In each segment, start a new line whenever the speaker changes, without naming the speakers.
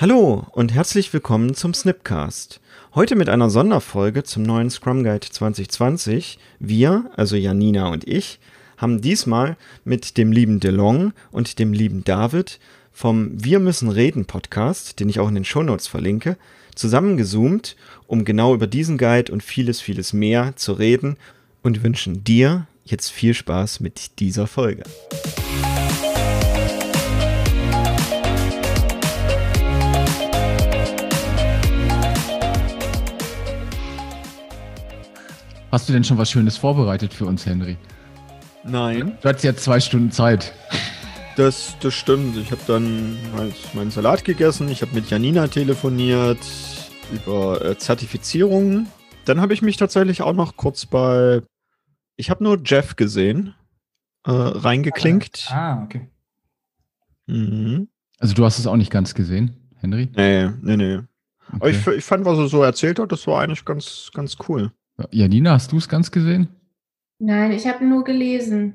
Hallo und herzlich willkommen zum Snipcast. Heute mit einer Sonderfolge zum neuen Scrum Guide 2020. Wir, also Janina und ich, haben diesmal mit dem lieben DeLong und dem lieben David vom Wir müssen reden Podcast, den ich auch in den Shownotes verlinke, zusammengezoomt, um genau über diesen Guide und vieles, vieles mehr zu reden und wünschen dir jetzt viel Spaß mit dieser Folge.
Hast du denn schon was Schönes vorbereitet für uns, Henry?
Nein.
Du hattest ja zwei Stunden Zeit.
Das, das stimmt. Ich habe dann halt meinen Salat gegessen. Ich habe mit Janina telefoniert über äh, Zertifizierungen. Dann habe ich mich tatsächlich auch noch kurz bei. Ich habe nur Jeff gesehen. Äh, reingeklinkt.
Ah, okay.
Mhm.
Also du hast es auch nicht ganz gesehen, Henry?
Nee, nee, nee. Aber
Okay.
ich, ich fand, was er so erzählt hat, das war eigentlich ganz, ganz cool.
Janina, hast du es ganz gesehen?
Nein, ich habe nur gelesen.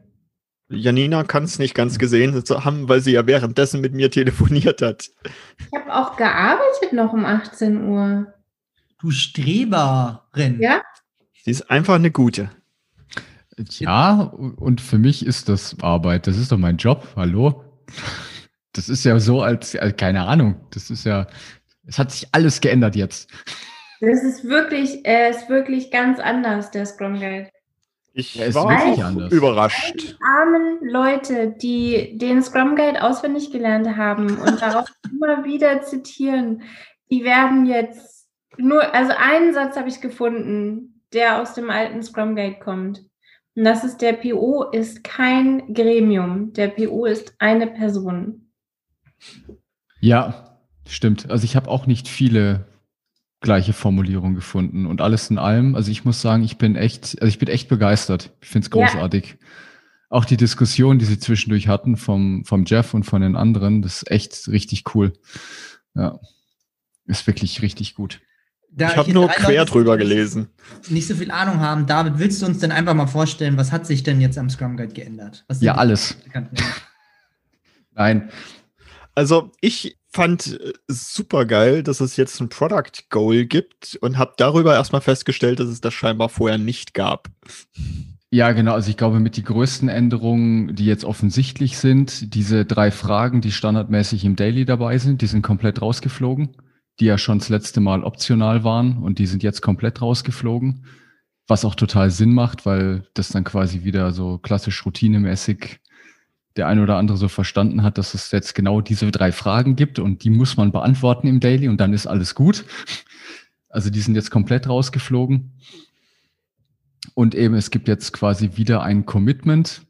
Janina kann es nicht ganz gesehen haben, weil sie ja währenddessen mit mir telefoniert hat.
Ich habe auch gearbeitet noch um 18 Uhr.
Du Streberin.
Ja?
Sie ist einfach eine gute.
Ja, und für mich ist das Arbeit. Das ist doch mein Job. Hallo? Das ist ja so als, als keine Ahnung. Das ist ja, es hat sich alles geändert jetzt.
Das ist wirklich, äh, ist wirklich ganz anders, der Scrum Guide.
Ich
Ja, ist
war
wirklich
auch
anders.
überrascht.
Die armen Leute, die den Scrum Guide auswendig gelernt haben und darauf immer wieder zitieren, die werden jetzt nur, also einen Satz habe ich gefunden, der aus dem alten Scrum Guide kommt. Und das ist, der PO ist kein Gremium. Der PO ist eine Person.
Ja, stimmt. Also ich habe auch nicht viele gleiche Formulierungen gefunden und alles in allem. Also ich muss sagen, ich bin echt, also ich bin echt begeistert. Ich finde es
Ja.
großartig. Auch die Diskussion, die sie zwischendurch hatten vom, vom Jeff und von den anderen, das ist echt richtig cool. Ja, ist wirklich richtig gut.
Da
Ich habe nur quer
Leute
drüber gelesen.
Nicht so viel Ahnung haben. David, willst du uns denn einfach mal vorstellen, was hat sich denn jetzt am Scrum Guide geändert?
Ja, alles. Nein,
Also ich fand super geil, dass es jetzt ein Product Goal gibt und habe darüber erstmal festgestellt, dass es das scheinbar vorher nicht gab.
Ja, genau. Also ich glaube, mit die größten Änderungen, die jetzt offensichtlich sind, diese drei Fragen, die standardmäßig im Daily dabei sind, die sind komplett rausgeflogen, die ja schon das letzte Mal optional waren und die sind jetzt komplett rausgeflogen, was auch total Sinn macht, weil das dann quasi wieder so klassisch routinemäßig der eine oder andere so verstanden hat, dass es jetzt genau diese drei Fragen gibt und die muss man beantworten im Daily und dann ist alles gut. Also die sind jetzt komplett rausgeflogen. Und eben, es gibt jetzt quasi wieder ein Commitment,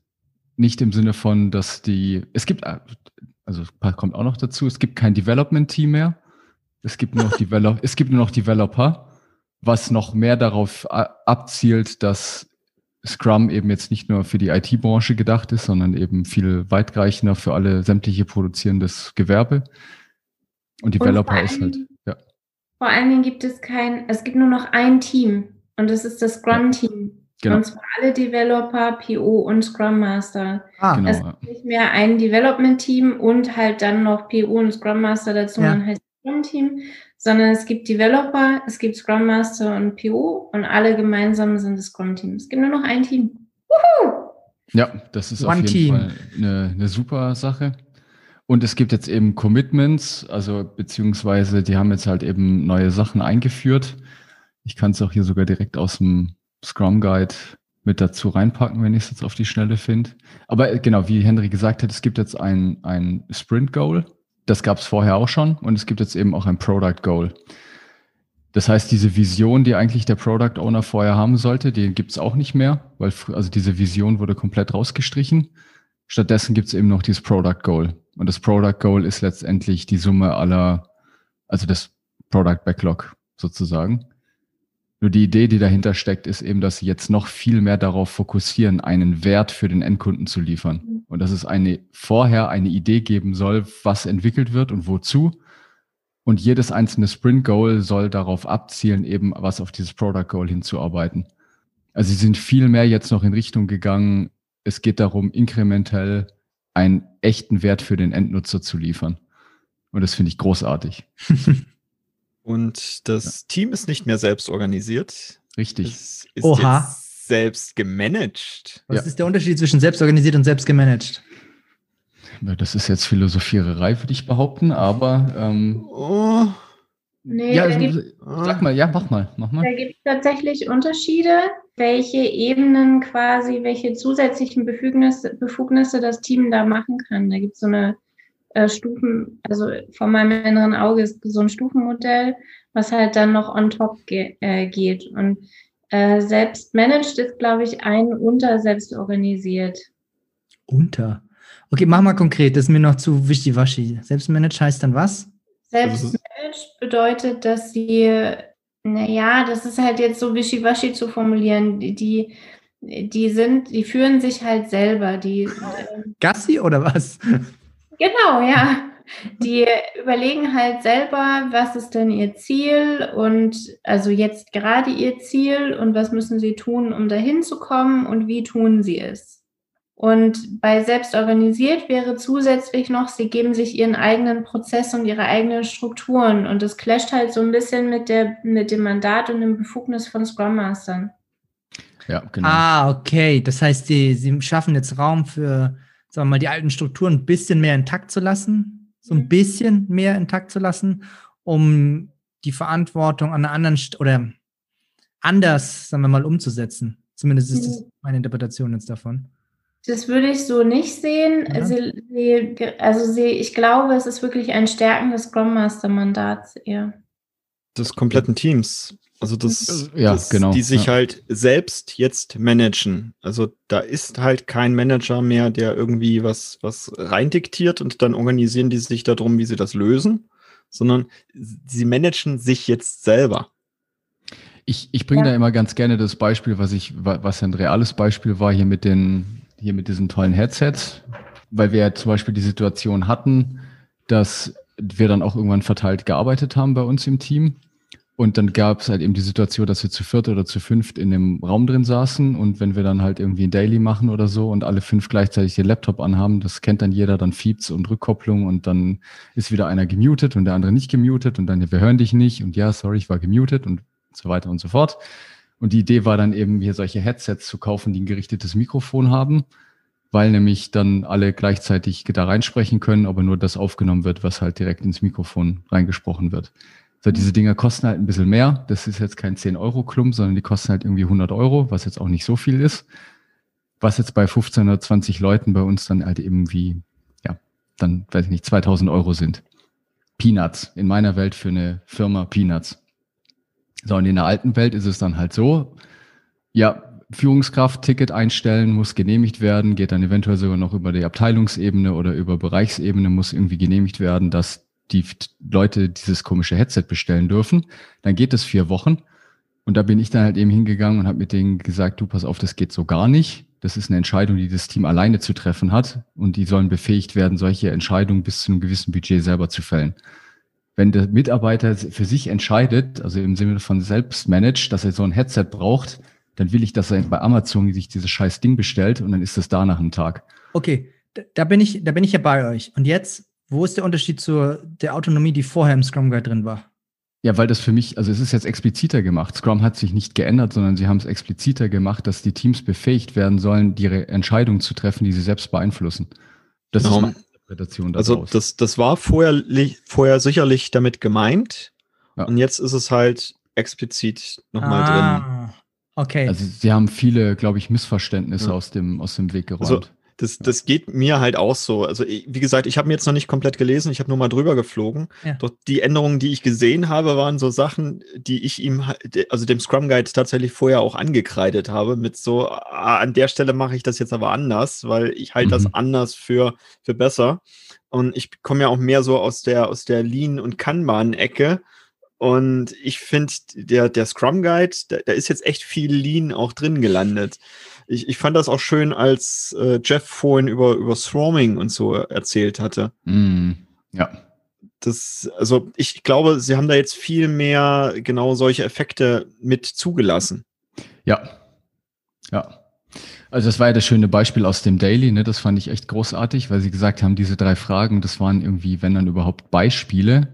nicht im Sinne von, dass die, es gibt, also kommt auch noch dazu, es gibt kein Development-Team mehr. Es gibt nur noch, Develop, es gibt nur noch Developer, was noch mehr darauf abzielt, dass Scrum eben jetzt nicht nur für die IT-Branche gedacht ist, sondern eben viel weitreichender für alle sämtliche produzierendes Gewerbe. Und Developer
vor
ist halt, ja.
Vor allen Dingen gibt es kein, es gibt nur noch ein Team und das ist das Scrum-Team.
Genau.
Und zwar alle Developer, PO und Scrum Master.
Ah,
Genau.
Es gibt nicht mehr ein Development-Team und halt dann noch PO und Scrum Master dazu,
Ja.
dann heißt Scrum-Team, sondern es gibt Developer, es gibt Scrum Master und PO und alle gemeinsam sind das Scrum-Team. Es gibt nur noch ein Team.
Ja, das ist
One
auf jeden
Team.
Fall eine, eine super Sache. Und es gibt jetzt eben Commitments, also beziehungsweise die haben jetzt halt eben neue Sachen eingeführt. Ich kann es auch hier sogar direkt aus dem Scrum Guide mit dazu reinpacken, wenn ich es jetzt auf die Schnelle finde. Aber genau, wie Henry gesagt hat, es gibt jetzt ein, ein Sprint Goal. Das gab es vorher auch schon. Und es gibt jetzt eben auch ein Product Goal. Das heißt, diese Vision, die eigentlich der Product Owner vorher haben sollte, die gibt es auch nicht mehr, weil also diese Vision wurde komplett rausgestrichen. Stattdessen gibt es eben noch dieses Product Goal. Und das Product Goal ist letztendlich die Summe aller, also das Product Backlog sozusagen. Nur die Idee, die dahinter steckt, ist eben, dass sie jetzt noch viel mehr darauf fokussieren, einen Wert für den Endkunden zu liefern. Und dass es eine, vorher eine Idee geben soll, was entwickelt wird und wozu. Und jedes einzelne Sprint Goal soll darauf abzielen, eben was auf dieses Product Goal hinzuarbeiten. Also sie sind viel mehr jetzt noch in Richtung gegangen, es geht darum, inkrementell einen echten Wert für den Endnutzer zu liefern. Und das finde ich großartig.
Und das Team ist nicht mehr selbst organisiert.
Richtig.
Es ist
Oha.
jetzt selbst gemanagt.
Was
Ja.
ist der Unterschied zwischen selbstorganisiert und selbst gemanagt?
Ja, Das ist jetzt Philosophiererei, würde ich behaupten, aber ähm,
Oh,
Nee,
ja,
da gibt
sag mal, ja, mach mal, mach mal.
Da gibt es tatsächlich Unterschiede, welche Ebenen quasi, welche zusätzlichen Befugnisse, Befugnisse das Team da machen kann. Da gibt es so eine äh, Stufen, also vor meinem inneren Auge ist so ein Stufenmodell, was halt dann noch on top ge äh, geht. Und äh, selbst managed ist, glaube ich, ein unter selbst organisiert.
Unter. Okay, mach mal konkret, das ist mir noch zu wischiwaschi. Selbstmanaged heißt dann was?
Also
Selbst managed bedeutet, dass sie, naja, das ist halt jetzt so wischiwaschi zu formulieren, die, die, sind, die führen sich halt selber, die,
Gassi oder was?
Genau, ja. Die überlegen halt selber, was ist denn ihr Ziel und also jetzt gerade ihr Ziel und was müssen sie tun, um dahin zu kommen und wie tun sie es. Und bei selbst organisiert wäre zusätzlich noch, sie geben sich ihren eigenen Prozess und ihre eigenen Strukturen und das clasht halt so ein bisschen mit der mit dem Mandat und dem Befugnis von Scrum Mastern.
Ja, genau.
Ah, okay. Das heißt, die, sie schaffen jetzt Raum für, sagen wir mal, die alten Strukturen ein bisschen mehr intakt zu lassen, so ein
Mhm.
bisschen mehr intakt zu lassen, um die Verantwortung an einer anderen St oder anders, sagen wir mal, umzusetzen. Zumindest ist das
Mhm.
meine Interpretation jetzt davon.
Das würde ich so nicht sehen.
Ja.
Sie, sie, also sie, ich glaube, es ist wirklich ein Stärken des Scrum Master Mandats eher.
des kompletten Teams. Also das,
Ja,
das
genau,
die sich
ja.
halt selbst jetzt managen. Also da ist halt kein Manager mehr, der irgendwie was, was reindiktiert und dann organisieren die sich darum, wie sie das lösen, sondern sie managen sich jetzt selber.
Ich, ich bringe
Ja.
da immer ganz gerne das Beispiel, was ich, wa- was ein reales Beispiel war hier mit den, hier mit diesen tollen Headsets, weil wir ja zum Beispiel die Situation hatten, dass wir dann auch irgendwann verteilt gearbeitet haben bei uns im Team. Und dann gab es halt eben die Situation, dass wir zu viert oder zu fünft in dem Raum drin saßen und wenn wir dann halt irgendwie ein Daily machen oder so und alle fünf gleichzeitig den Laptop anhaben, das kennt dann jeder, dann fiebt's und Rückkopplung und dann ist wieder einer gemutet und der andere nicht gemutet und dann, wir hören dich nicht und ja, sorry, ich war gemutet und so weiter und so fort. Und die Idee war dann eben, hier solche Headsets zu kaufen, die ein gerichtetes Mikrofon haben, weil nämlich dann alle gleichzeitig da reinsprechen können, aber nur das aufgenommen wird, was halt direkt ins Mikrofon reingesprochen wird. So, diese Dinger kosten halt ein bisschen mehr. Das ist jetzt kein 10-Euro-Klump, sondern die kosten halt irgendwie 100 Euro, was jetzt auch nicht so viel ist. Was jetzt bei 15 oder 20 Leuten bei uns dann halt irgendwie, ja, dann, weiß ich nicht, 2000 Euro sind. Peanuts. In meiner Welt für eine Firma Peanuts. So, und in der alten Welt ist es dann halt so, ja, Führungskraft Ticket einstellen, muss genehmigt werden, geht dann eventuell sogar noch über die Abteilungsebene oder über Bereichsebene, muss irgendwie genehmigt werden, dass die Leute dieses komische Headset bestellen dürfen. Dann geht es vier Wochen. Und da bin ich dann halt eben hingegangen und habe mit denen gesagt, du pass auf, das geht so gar nicht. Das ist eine Entscheidung, die das Team alleine zu treffen hat. Und die sollen befähigt werden, solche Entscheidungen bis zu einem gewissen Budget selber zu fällen. Wenn der Mitarbeiter für sich entscheidet, also im Sinne von selbst managt, dass er so ein Headset braucht, dann will ich, dass er bei Amazon sich dieses scheiß Ding bestellt und dann ist das da nach einem Tag.
Okay, da bin ich, da bin ich ja bei euch. Und jetzt, wo ist der Unterschied zur der Autonomie, die vorher im Scrum Guide drin war?
Ja, weil das für mich, also es ist jetzt expliziter gemacht. Scrum hat sich nicht geändert, sondern sie haben es expliziter gemacht, dass die Teams befähigt werden sollen, ihre Entscheidungen zu treffen, die sie selbst beeinflussen. Das
Genau.
ist meine Interpretation
Also
daraus.
das, das war vorher, vorher sicherlich damit gemeint.
Ja.
Und jetzt ist es halt explizit nochmal drin.
ah, Okay.
also sie haben viele, glaube ich, Missverständnisse
Ja.
aus, dem, aus dem Weg geräumt.
Also, Das, das geht mir halt auch so. Also, wie gesagt, ich habe mir jetzt noch nicht komplett gelesen, ich habe nur mal drüber geflogen.
Ja.
Doch die Änderungen, die ich gesehen habe, waren so Sachen, die ich ihm, also dem Scrum Guide tatsächlich vorher auch angekreidet habe, mit so, ah, an der Stelle mache ich das jetzt aber anders, weil ich halte
Mhm.
das anders für, für besser. Und ich komme ja auch mehr so aus der, aus der Lean- und Kanban-Ecke. Und ich finde, der, der Scrum Guide, da, da ist jetzt echt viel Lean auch drin gelandet. Ich, ich fand das auch schön, als äh, Jeff vorhin über, über Swarming und so erzählt hatte.
Mm, ja.
Das, also ich glaube, sie haben da jetzt viel mehr genau solche Effekte mit zugelassen.
Ja. Ja. Also das war ja das schöne Beispiel aus dem Daily, ne? Das fand ich echt großartig, weil sie gesagt haben, diese drei Fragen, das waren irgendwie, wenn dann überhaupt Beispiele,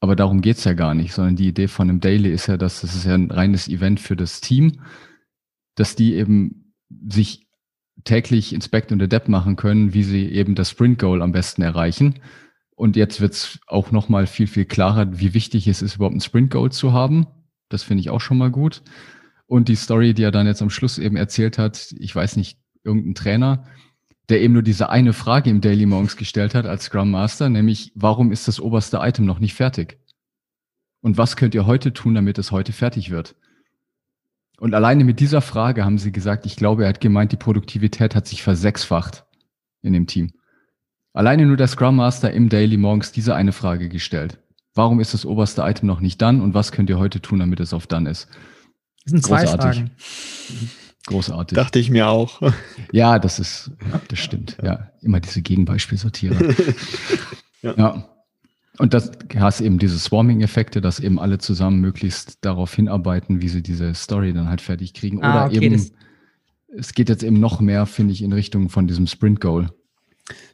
aber darum geht's ja gar nicht, sondern die Idee von einem Daily ist ja, dass das ist ja ein reines Event für das Team, dass die eben sich täglich Inspect und Adapt machen können, wie sie eben das Sprint Goal am besten erreichen. Und jetzt wird's auch nochmal viel, viel klarer, wie wichtig es ist, überhaupt ein Sprint Goal zu haben. Das finde ich auch schon mal gut. Und die Story, die er dann jetzt am Schluss eben erzählt hat, ich weiß nicht, irgendein Trainer, der eben nur diese eine Frage im Daily Morgens gestellt hat als Scrum Master, nämlich, warum ist das oberste Item noch nicht fertig? Und was könnt ihr heute tun, damit es heute fertig wird? Und alleine mit dieser Frage haben sie gesagt, ich glaube, er hat gemeint, die Produktivität hat sich versechsfacht in dem Team. Alleine nur der Scrum Master im Daily morgens diese eine Frage gestellt. Warum ist das oberste Item noch nicht dann und was könnt ihr heute tun, damit es auf dann ist?
Das sind zwei
Großartig.
Fragen.
Großartig.
Dachte ich mir auch.
Ja, das ist, das stimmt. Ja, immer diese Gegenbeispielsortierer.
Ja.
ja. Und das hast eben diese Swarming-Effekte, dass eben alle zusammen möglichst darauf hinarbeiten, wie sie diese Story dann halt fertig kriegen. Oder
Ah, okay,
eben, es geht jetzt eben noch mehr, finde ich, in Richtung von diesem Sprint-Goal.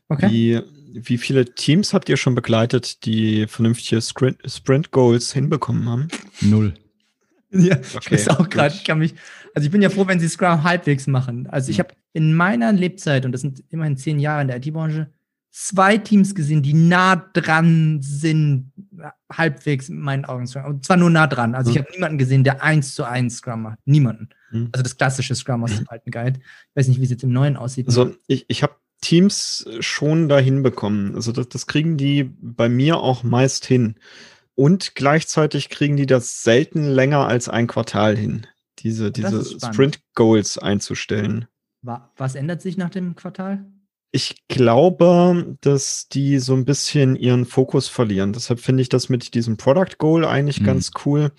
Okay.
Wie, wie viele Teams habt ihr schon begleitet, die vernünftige Sprint, Sprint Goals hinbekommen haben?
Null.
Ja, ich
Okay,
weiß auch gerade,
gut.
ich kann mich, also ich bin ja froh, wenn sie Scrum halbwegs machen. Also ich
Mhm.
habe in meiner Lebzeit, und das sind immerhin zehn Jahre in der IT-Branche, zwei Teams gesehen, die nah dran sind, halbwegs in meinen Augen. Und zwar nur nah dran. Also ich
Mhm.
habe niemanden gesehen, der eins zu eins Scrum macht. Niemanden.
Mhm.
Also das klassische Scrum aus dem alten Guide. Ich weiß nicht, wie es jetzt im neuen aussieht.
Also ich, ich habe Teams schon dahin bekommen. Also das, das kriegen die bei mir auch meist hin. Und gleichzeitig kriegen die das selten länger als ein Quartal hin, diese, diese
ist spannend.
Sprint Goals einzustellen.
Wa- was ändert sich nach dem Quartal?
Ich glaube, dass die so ein bisschen ihren Fokus verlieren. Deshalb finde ich das mit diesem Product Goal eigentlich
Mhm.
ganz cool,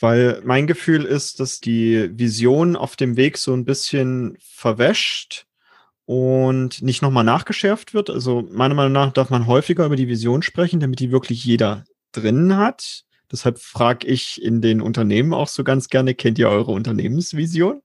weil mein Gefühl ist, dass die Vision auf dem Weg so ein bisschen verwäscht und nicht nochmal nachgeschärft wird. Also meiner Meinung nach darf man häufiger über die Vision sprechen, damit die wirklich jeder drin hat. Deshalb frage ich in den Unternehmen auch so ganz gerne, kennt ihr eure Unternehmensvision?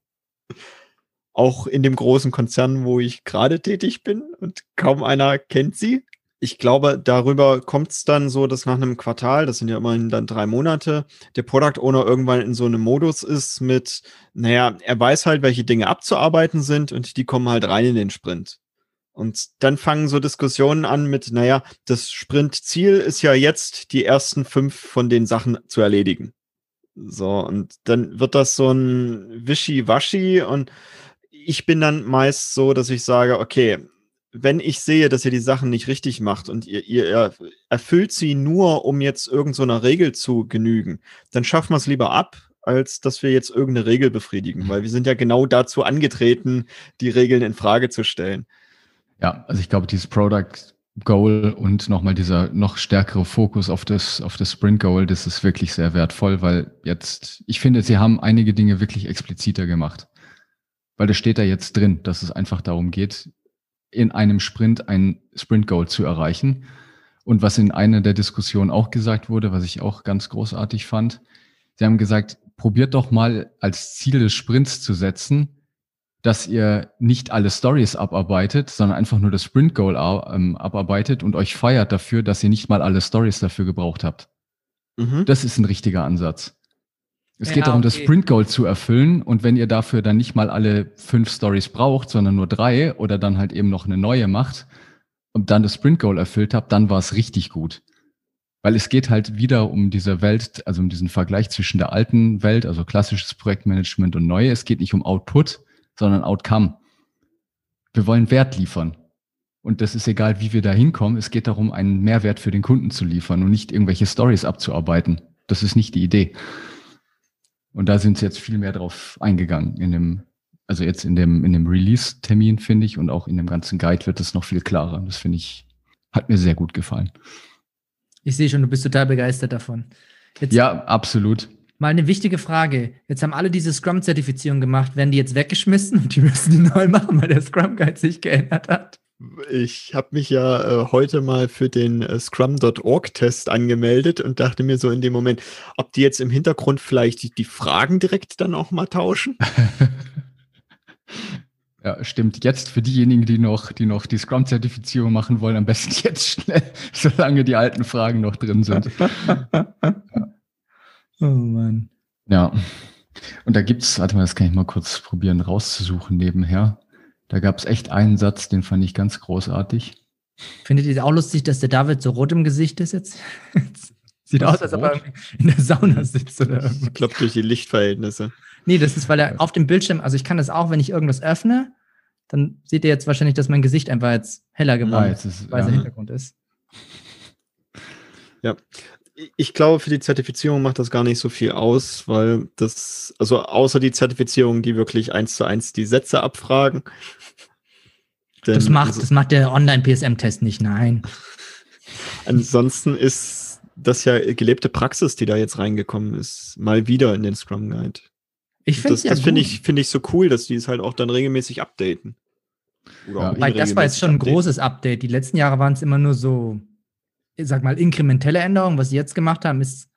Auch in dem großen Konzern, wo ich gerade tätig bin und kaum einer kennt sie. Ich glaube, darüber kommt es dann so, dass nach einem Quartal, das sind ja immerhin dann drei Monate, der Product Owner irgendwann in so einem Modus ist mit, naja, er weiß halt, welche Dinge abzuarbeiten sind und die kommen halt rein in den Sprint. Und dann fangen so Diskussionen an mit, naja, das Sprintziel ist ja jetzt, die ersten fünf von den Sachen zu erledigen. So, und dann wird das so ein Wischi-Waschi und ich bin dann meist so, dass ich sage, okay, wenn ich sehe, dass ihr die Sachen nicht richtig macht und ihr, ihr erfüllt sie nur, um jetzt irgendeiner so Regel zu genügen, dann schaffen wir es lieber ab, als dass wir jetzt irgendeine Regel befriedigen, weil wir sind ja genau dazu angetreten, die Regeln in Frage zu stellen.
Ja, also ich glaube, dieses Product Goal und nochmal dieser noch stärkere Fokus auf das, auf das Sprint Goal, das ist wirklich sehr wertvoll, weil jetzt, ich finde, sie haben einige Dinge wirklich expliziter gemacht. Weil das steht da jetzt drin, dass es einfach darum geht, in einem Sprint ein Sprint Goal zu erreichen. Und was in einer der Diskussionen auch gesagt wurde, was ich auch ganz großartig fand, sie haben gesagt, probiert doch mal als Ziel des Sprints zu setzen, dass ihr nicht alle Stories abarbeitet, sondern einfach nur das Sprint Goal ähm, abarbeitet und euch feiert dafür, dass ihr nicht mal alle Stories dafür gebraucht habt.
Mhm.
Das ist ein richtiger Ansatz. Es
Ja,
geht darum, das
okay.
Sprint Goal zu erfüllen und wenn ihr dafür dann nicht mal alle fünf Stories braucht, sondern nur drei oder dann halt eben noch eine neue macht und dann das Sprint Goal erfüllt habt, dann war es richtig gut. Weil es geht halt wieder um diese Welt, also um diesen Vergleich zwischen der alten Welt, also klassisches Projektmanagement und neue. Es geht nicht um Output, sondern Outcome. Wir wollen Wert liefern. Und das ist egal, wie wir da hinkommen. Es geht darum, einen Mehrwert für den Kunden zu liefern und nicht irgendwelche Stories abzuarbeiten. Das ist nicht die Idee. Und da sind sie jetzt viel mehr drauf eingegangen in dem, also jetzt in dem, in dem Release-Termin, finde ich, und auch in dem ganzen Guide wird es noch viel klarer. Das finde ich, hat mir sehr gut gefallen.
Ich sehe schon, du bist total begeistert davon. Jetzt
Ja, absolut.
mal eine wichtige Frage. Jetzt haben alle diese Scrum-Zertifizierung gemacht. Werden die jetzt weggeschmissen und die müssen die neu machen, weil der Scrum Guide sich geändert hat?
Ich habe mich ja äh, heute mal für den äh, Scrum.org-Test angemeldet und dachte mir so in dem Moment, ob die jetzt im Hintergrund vielleicht die, die Fragen direkt dann auch mal tauschen.
Ja, stimmt. Jetzt für diejenigen, die noch die, noch die Scrum-Zertifizierung machen wollen, am besten jetzt schnell, solange die alten Fragen noch drin sind.
Oh Mann.
Ja. Und da gibt's, warte mal, das kann ich mal kurz probieren rauszusuchen nebenher. Da gab's echt einen Satz, den fand ich ganz großartig.
Findet ihr es auch lustig, dass der David so rot im Gesicht ist jetzt? Sieht
Was,
aus, als ob er in der Sauna sitzt oder.
Ich glaube, durch die Lichtverhältnisse.
Nee, das ist, weil er auf dem Bildschirm, also ich kann das auch, wenn ich irgendwas öffne, dann seht ihr jetzt wahrscheinlich, dass mein Gesicht einfach jetzt heller geworden
Ah,
ist,
jetzt ist,
weißer
ja.
Hintergrund ist.
Ich glaube, für die Zertifizierung macht das gar nicht so viel aus, weil das, also außer die Zertifizierung, die wirklich eins zu eins die Sätze abfragen.
Das macht,
also
das macht der Online-PSM-Test nicht, nein.
ansonsten ist das ja gelebte Praxis, die da jetzt reingekommen ist, mal wieder in den Scrum Guide.
Ich finde
Das,
ja
das finde ich, finde ich so cool, dass die es halt auch dann regelmäßig updaten. Oder
Ja.
Weil das war jetzt schon ein
updaten.
großes Update. Die letzten Jahre waren es immer nur so, sag mal, inkrementelle Änderungen. Was sie jetzt gemacht haben, ist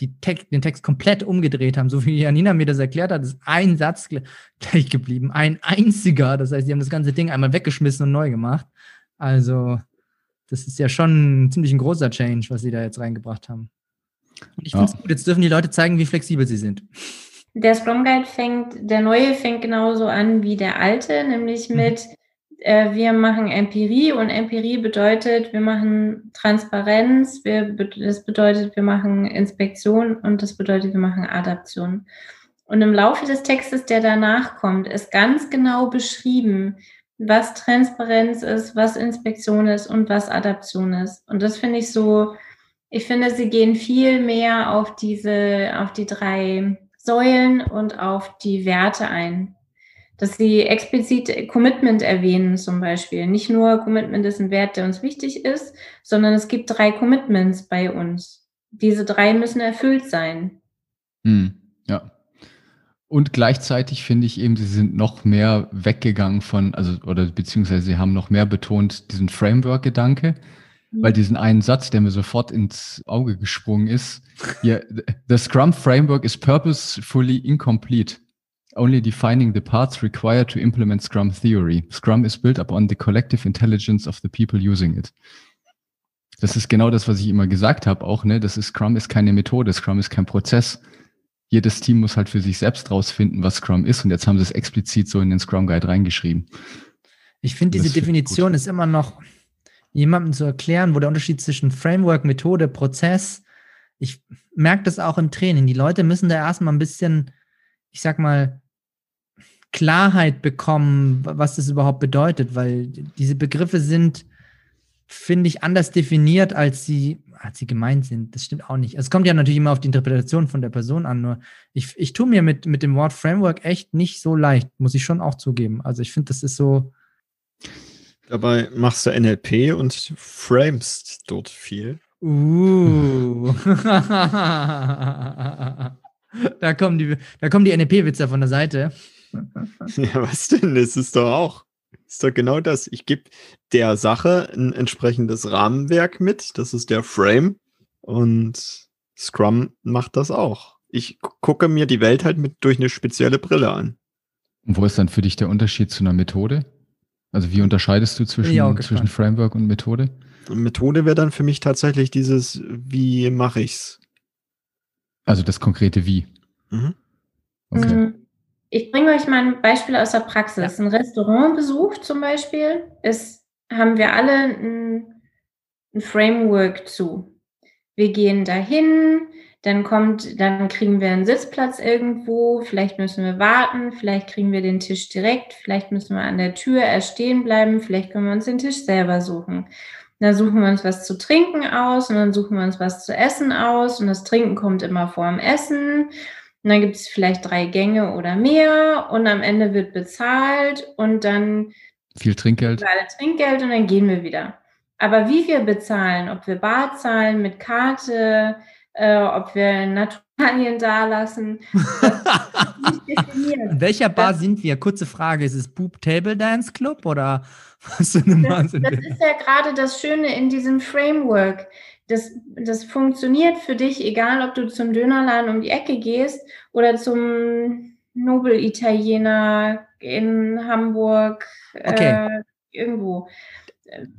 die Text, den Text komplett umgedreht haben. So wie Janina mir das erklärt hat, ist ein Satz gle- gleich geblieben. Ein einziger. Das heißt, sie haben das ganze Ding einmal weggeschmissen und neu gemacht. Also, das ist ja schon ziemlich ein großer Change, was sie da jetzt reingebracht haben. Und ich
Ja.
finde es gut. Jetzt dürfen die Leute zeigen, wie flexibel sie sind.
Der Scrum Guide fängt, der neue fängt genauso an wie der alte, nämlich
Mhm.
mit, äh, wir machen Empirie und Empirie bedeutet, wir machen Transparenz, wir, das bedeutet, wir machen Inspektion und das bedeutet, wir machen Adaption. Und im Laufe des Textes, der danach kommt, ist ganz genau beschrieben, was Transparenz ist, was Inspektion ist und was Adaption ist. Und das finde ich so, ich finde, sie gehen viel mehr auf diese, auf die drei Säulen und auf die Werte ein. Dass sie explizit Commitment erwähnen zum Beispiel. Nicht nur Commitment ist ein Wert, der uns wichtig ist, sondern es gibt drei Commitments bei uns. Diese drei müssen erfüllt sein.
Hm, ja. Und gleichzeitig finde ich eben, sie sind noch mehr weggegangen von, also, oder beziehungsweise sie haben noch mehr betont diesen Framework-Gedanke, weil diesen einen Satz, der mir sofort ins Auge gesprungen ist, ja, the Scrum Framework is purposefully incomplete, only defining the parts required to implement Scrum theory. Scrum is built upon the collective intelligence of the people using it. Das ist genau das, was ich immer gesagt habe, auch, ne? Das ist Scrum ist keine Methode, Scrum ist kein Prozess. Jedes Team muss halt für sich selbst rausfinden, was Scrum ist. Und jetzt haben sie es explizit so in den Scrum Guide reingeschrieben.
Ich finde, diese Definition ist immer noch jemandem zu erklären, wo der Unterschied zwischen Framework, Methode, Prozess. Ich merke das auch im Training. Die Leute müssen da erstmal ein bisschen, ich sag mal, Klarheit bekommen, was das überhaupt bedeutet, weil diese Begriffe sind, finde ich, anders definiert, als sie, als sie gemeint sind. Das stimmt auch nicht. Es kommt ja natürlich immer auf die Interpretation von der Person an, nur ich, ich tue mir mit, mit dem Wort Framework echt nicht so leicht, muss ich schon auch zugeben. Also ich finde, das ist so,
Dabei machst du NLP und framest dort viel.
Uh. da kommen die, da kommen die NEP-Witze von der Seite.
Ja, was denn? Das ist doch auch. Ist doch genau das. Ich gebe der Sache ein entsprechendes Rahmenwerk mit. Das ist der Frame. Und Scrum macht das auch. Ich gu- gucke mir die Welt halt mit durch eine spezielle Brille an.
Und wo ist dann für dich der Unterschied zu einer Methode? Also wie unterscheidest du zwischen,
auch
zwischen. Framework und Methode?
Methode wäre dann für mich tatsächlich dieses, wie mache ich's?
Also das konkrete Wie.
Mhm.
Okay.
Mhm. Ich bringe euch mal ein Beispiel aus der Praxis. Ein Restaurantbesuch zum Beispiel ist, haben wir alle ein, ein Framework zu. Wir gehen dahin, dann kommt, dann kriegen wir einen Sitzplatz irgendwo, vielleicht müssen wir warten, vielleicht kriegen wir den Tisch direkt, vielleicht müssen wir an der Tür erst stehen bleiben, vielleicht können wir uns den Tisch selber suchen. Dann suchen wir uns was zu trinken aus und dann suchen wir uns was zu essen aus und das Trinken kommt immer vor dem Essen. Und dann gibt es vielleicht drei Gänge oder mehr und am Ende wird bezahlt und dann
Viel Trinkgeld?
alle Trinkgeld und dann gehen wir wieder. Aber wie wir bezahlen, ob wir bar zahlen mit Karte, äh, ob wir Naturalien dalassen, das.
In welcher Bar sind wir? Kurze Frage, ist es Boop Table Dance Club oder was für eine
Das, das ist ja gerade das Schöne in diesem Framework. Das, das funktioniert für dich, egal ob du zum Dönerladen um die Ecke gehst oder zum Nobel-Italiener in Hamburg,
Okay.
äh, irgendwo.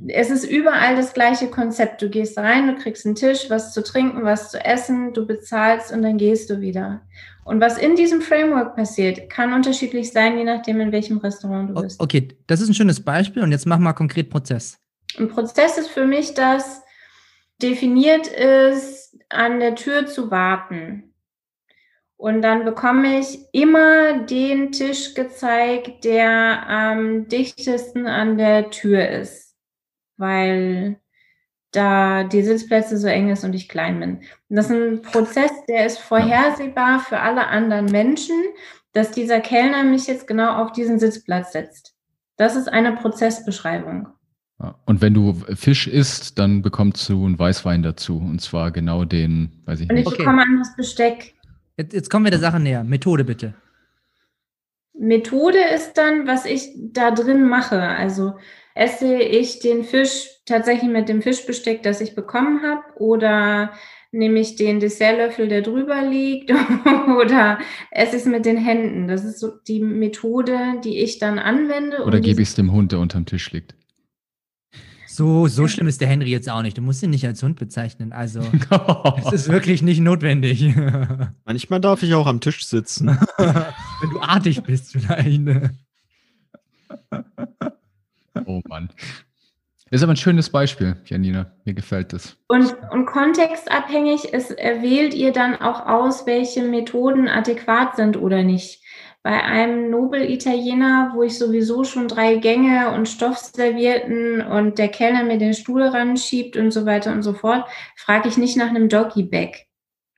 Es ist überall das gleiche Konzept. Du gehst rein, du kriegst einen Tisch, was zu trinken, was zu essen, du bezahlst und dann gehst du wieder. Und was in diesem Framework passiert, kann unterschiedlich sein, je nachdem, in welchem Restaurant du bist.
Okay, das ist ein schönes Beispiel und jetzt mach mal konkret Prozess.
Ein Prozess ist für mich, dass definiert ist, an der Tür zu warten. Und dann bekomme ich immer den Tisch gezeigt, der am dichtesten an der Tür ist, weil da die Sitzplätze so eng ist und ich klein bin. Und das ist ein Prozess, der ist vorhersehbar für alle anderen Menschen, dass dieser Kellner mich jetzt genau auf diesen Sitzplatz setzt. Das ist eine Prozessbeschreibung.
Und wenn du Fisch isst, dann bekommst du einen Weißwein dazu. Und zwar genau den, weiß ich
Und ich
nicht.
Okay.
bekomme anderes Besteck.
Jetzt, jetzt kommen wir der Sache näher. Methode bitte.
Methode ist dann, was ich da drin mache. Also esse ich den Fisch tatsächlich mit dem Fischbesteck, das ich bekommen habe, oder nehme ich den Dessertlöffel, der drüber liegt, oder esse ich es mit den Händen. Das ist so die Methode, die ich dann anwende.
Oder gebe ich es dem Hund, der unterm Tisch liegt.
So, so schlimm ist der Henry jetzt auch nicht. Du musst ihn nicht als Hund bezeichnen. Also, es ist wirklich nicht notwendig.
Manchmal darf ich auch am Tisch sitzen.
Wenn du artig bist, vielleicht.
oh Mann. Ist aber ein schönes Beispiel, Janina. Mir gefällt das.
Und, und kontextabhängig ist, äh, wählt ihr dann auch aus, welche Methoden adäquat sind oder nicht. Bei einem Nobel-Italiener, wo ich sowieso schon drei Gänge und Stoffservierten und der Kellner mir den Stuhl ranschiebt und so weiter und so fort, frage ich nicht nach einem Doggy-Bag.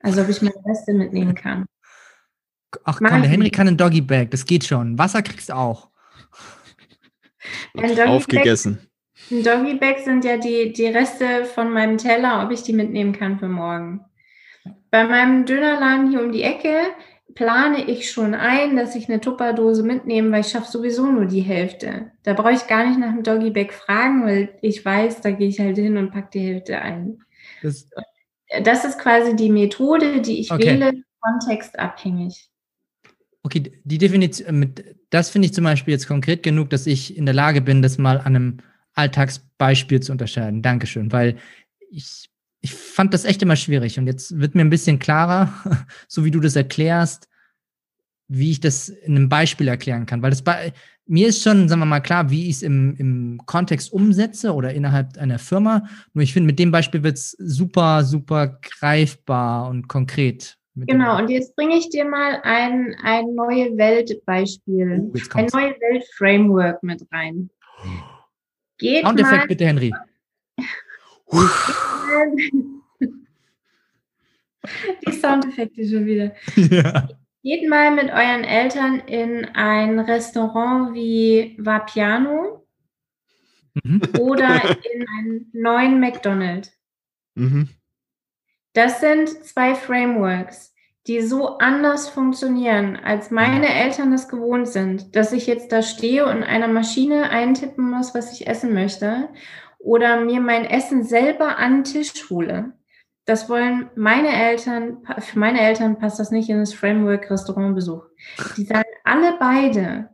Also ob ich meine Reste mitnehmen kann.
Ach komm, der Henry kann einen Doggy Bag, das geht schon. Wasser kriegst du auch.
Ein Doggy-Bag
Aufgegessen.
Ein Doggy-Bag sind ja die, die Reste von meinem Teller, ob ich die mitnehmen kann für morgen. Bei meinem Dönerladen hier um die Ecke plane ich schon ein, dass ich eine Tupperdose mitnehme, weil ich schaffe sowieso nur die Hälfte. Da brauche ich gar nicht nach dem Doggy-Bag fragen, weil ich weiß, da gehe ich halt hin und packe die Hälfte ein.
Das,
Das ist quasi die Methode, die ich
Okay.
wähle, kontextabhängig.
okay, die Definition, mit, das finde ich zum Beispiel jetzt konkret genug, dass ich in der Lage bin, das mal an einem Alltagsbeispiel zu unterscheiden. Dankeschön, weil ich, ich fand das echt immer schwierig und jetzt wird mir ein bisschen klarer, so wie du das erklärst, wie ich das in einem Beispiel erklären kann. Weil das bei mir ist schon, sagen wir mal, klar, wie ich es im, im Kontext umsetze oder innerhalb einer Firma. Nur ich finde, mit dem Beispiel wird es super, super greifbar und konkret.
Genau, und jetzt bringe ich dir mal ein, ein neue Welt-Beispiel,
jetzt
ein neue Welt-Framework mit rein. Geht mal,
Soundeffekt bitte, Henry.
die Soundeffekte schon wieder.
ja.
Geht mal mit euren Eltern in ein Restaurant wie Vapiano
Mhm.
oder in einen neuen McDonald's.
Mhm.
Das sind zwei Frameworks, die so anders funktionieren, als meine Eltern es gewohnt sind, dass ich jetzt da stehe und einer Maschine eintippen muss, was ich essen möchte, oder mir mein Essen selber an den Tisch hole. Das wollen meine Eltern, für meine Eltern passt das nicht in das Framework Restaurantbesuch. Die sagen alle beide,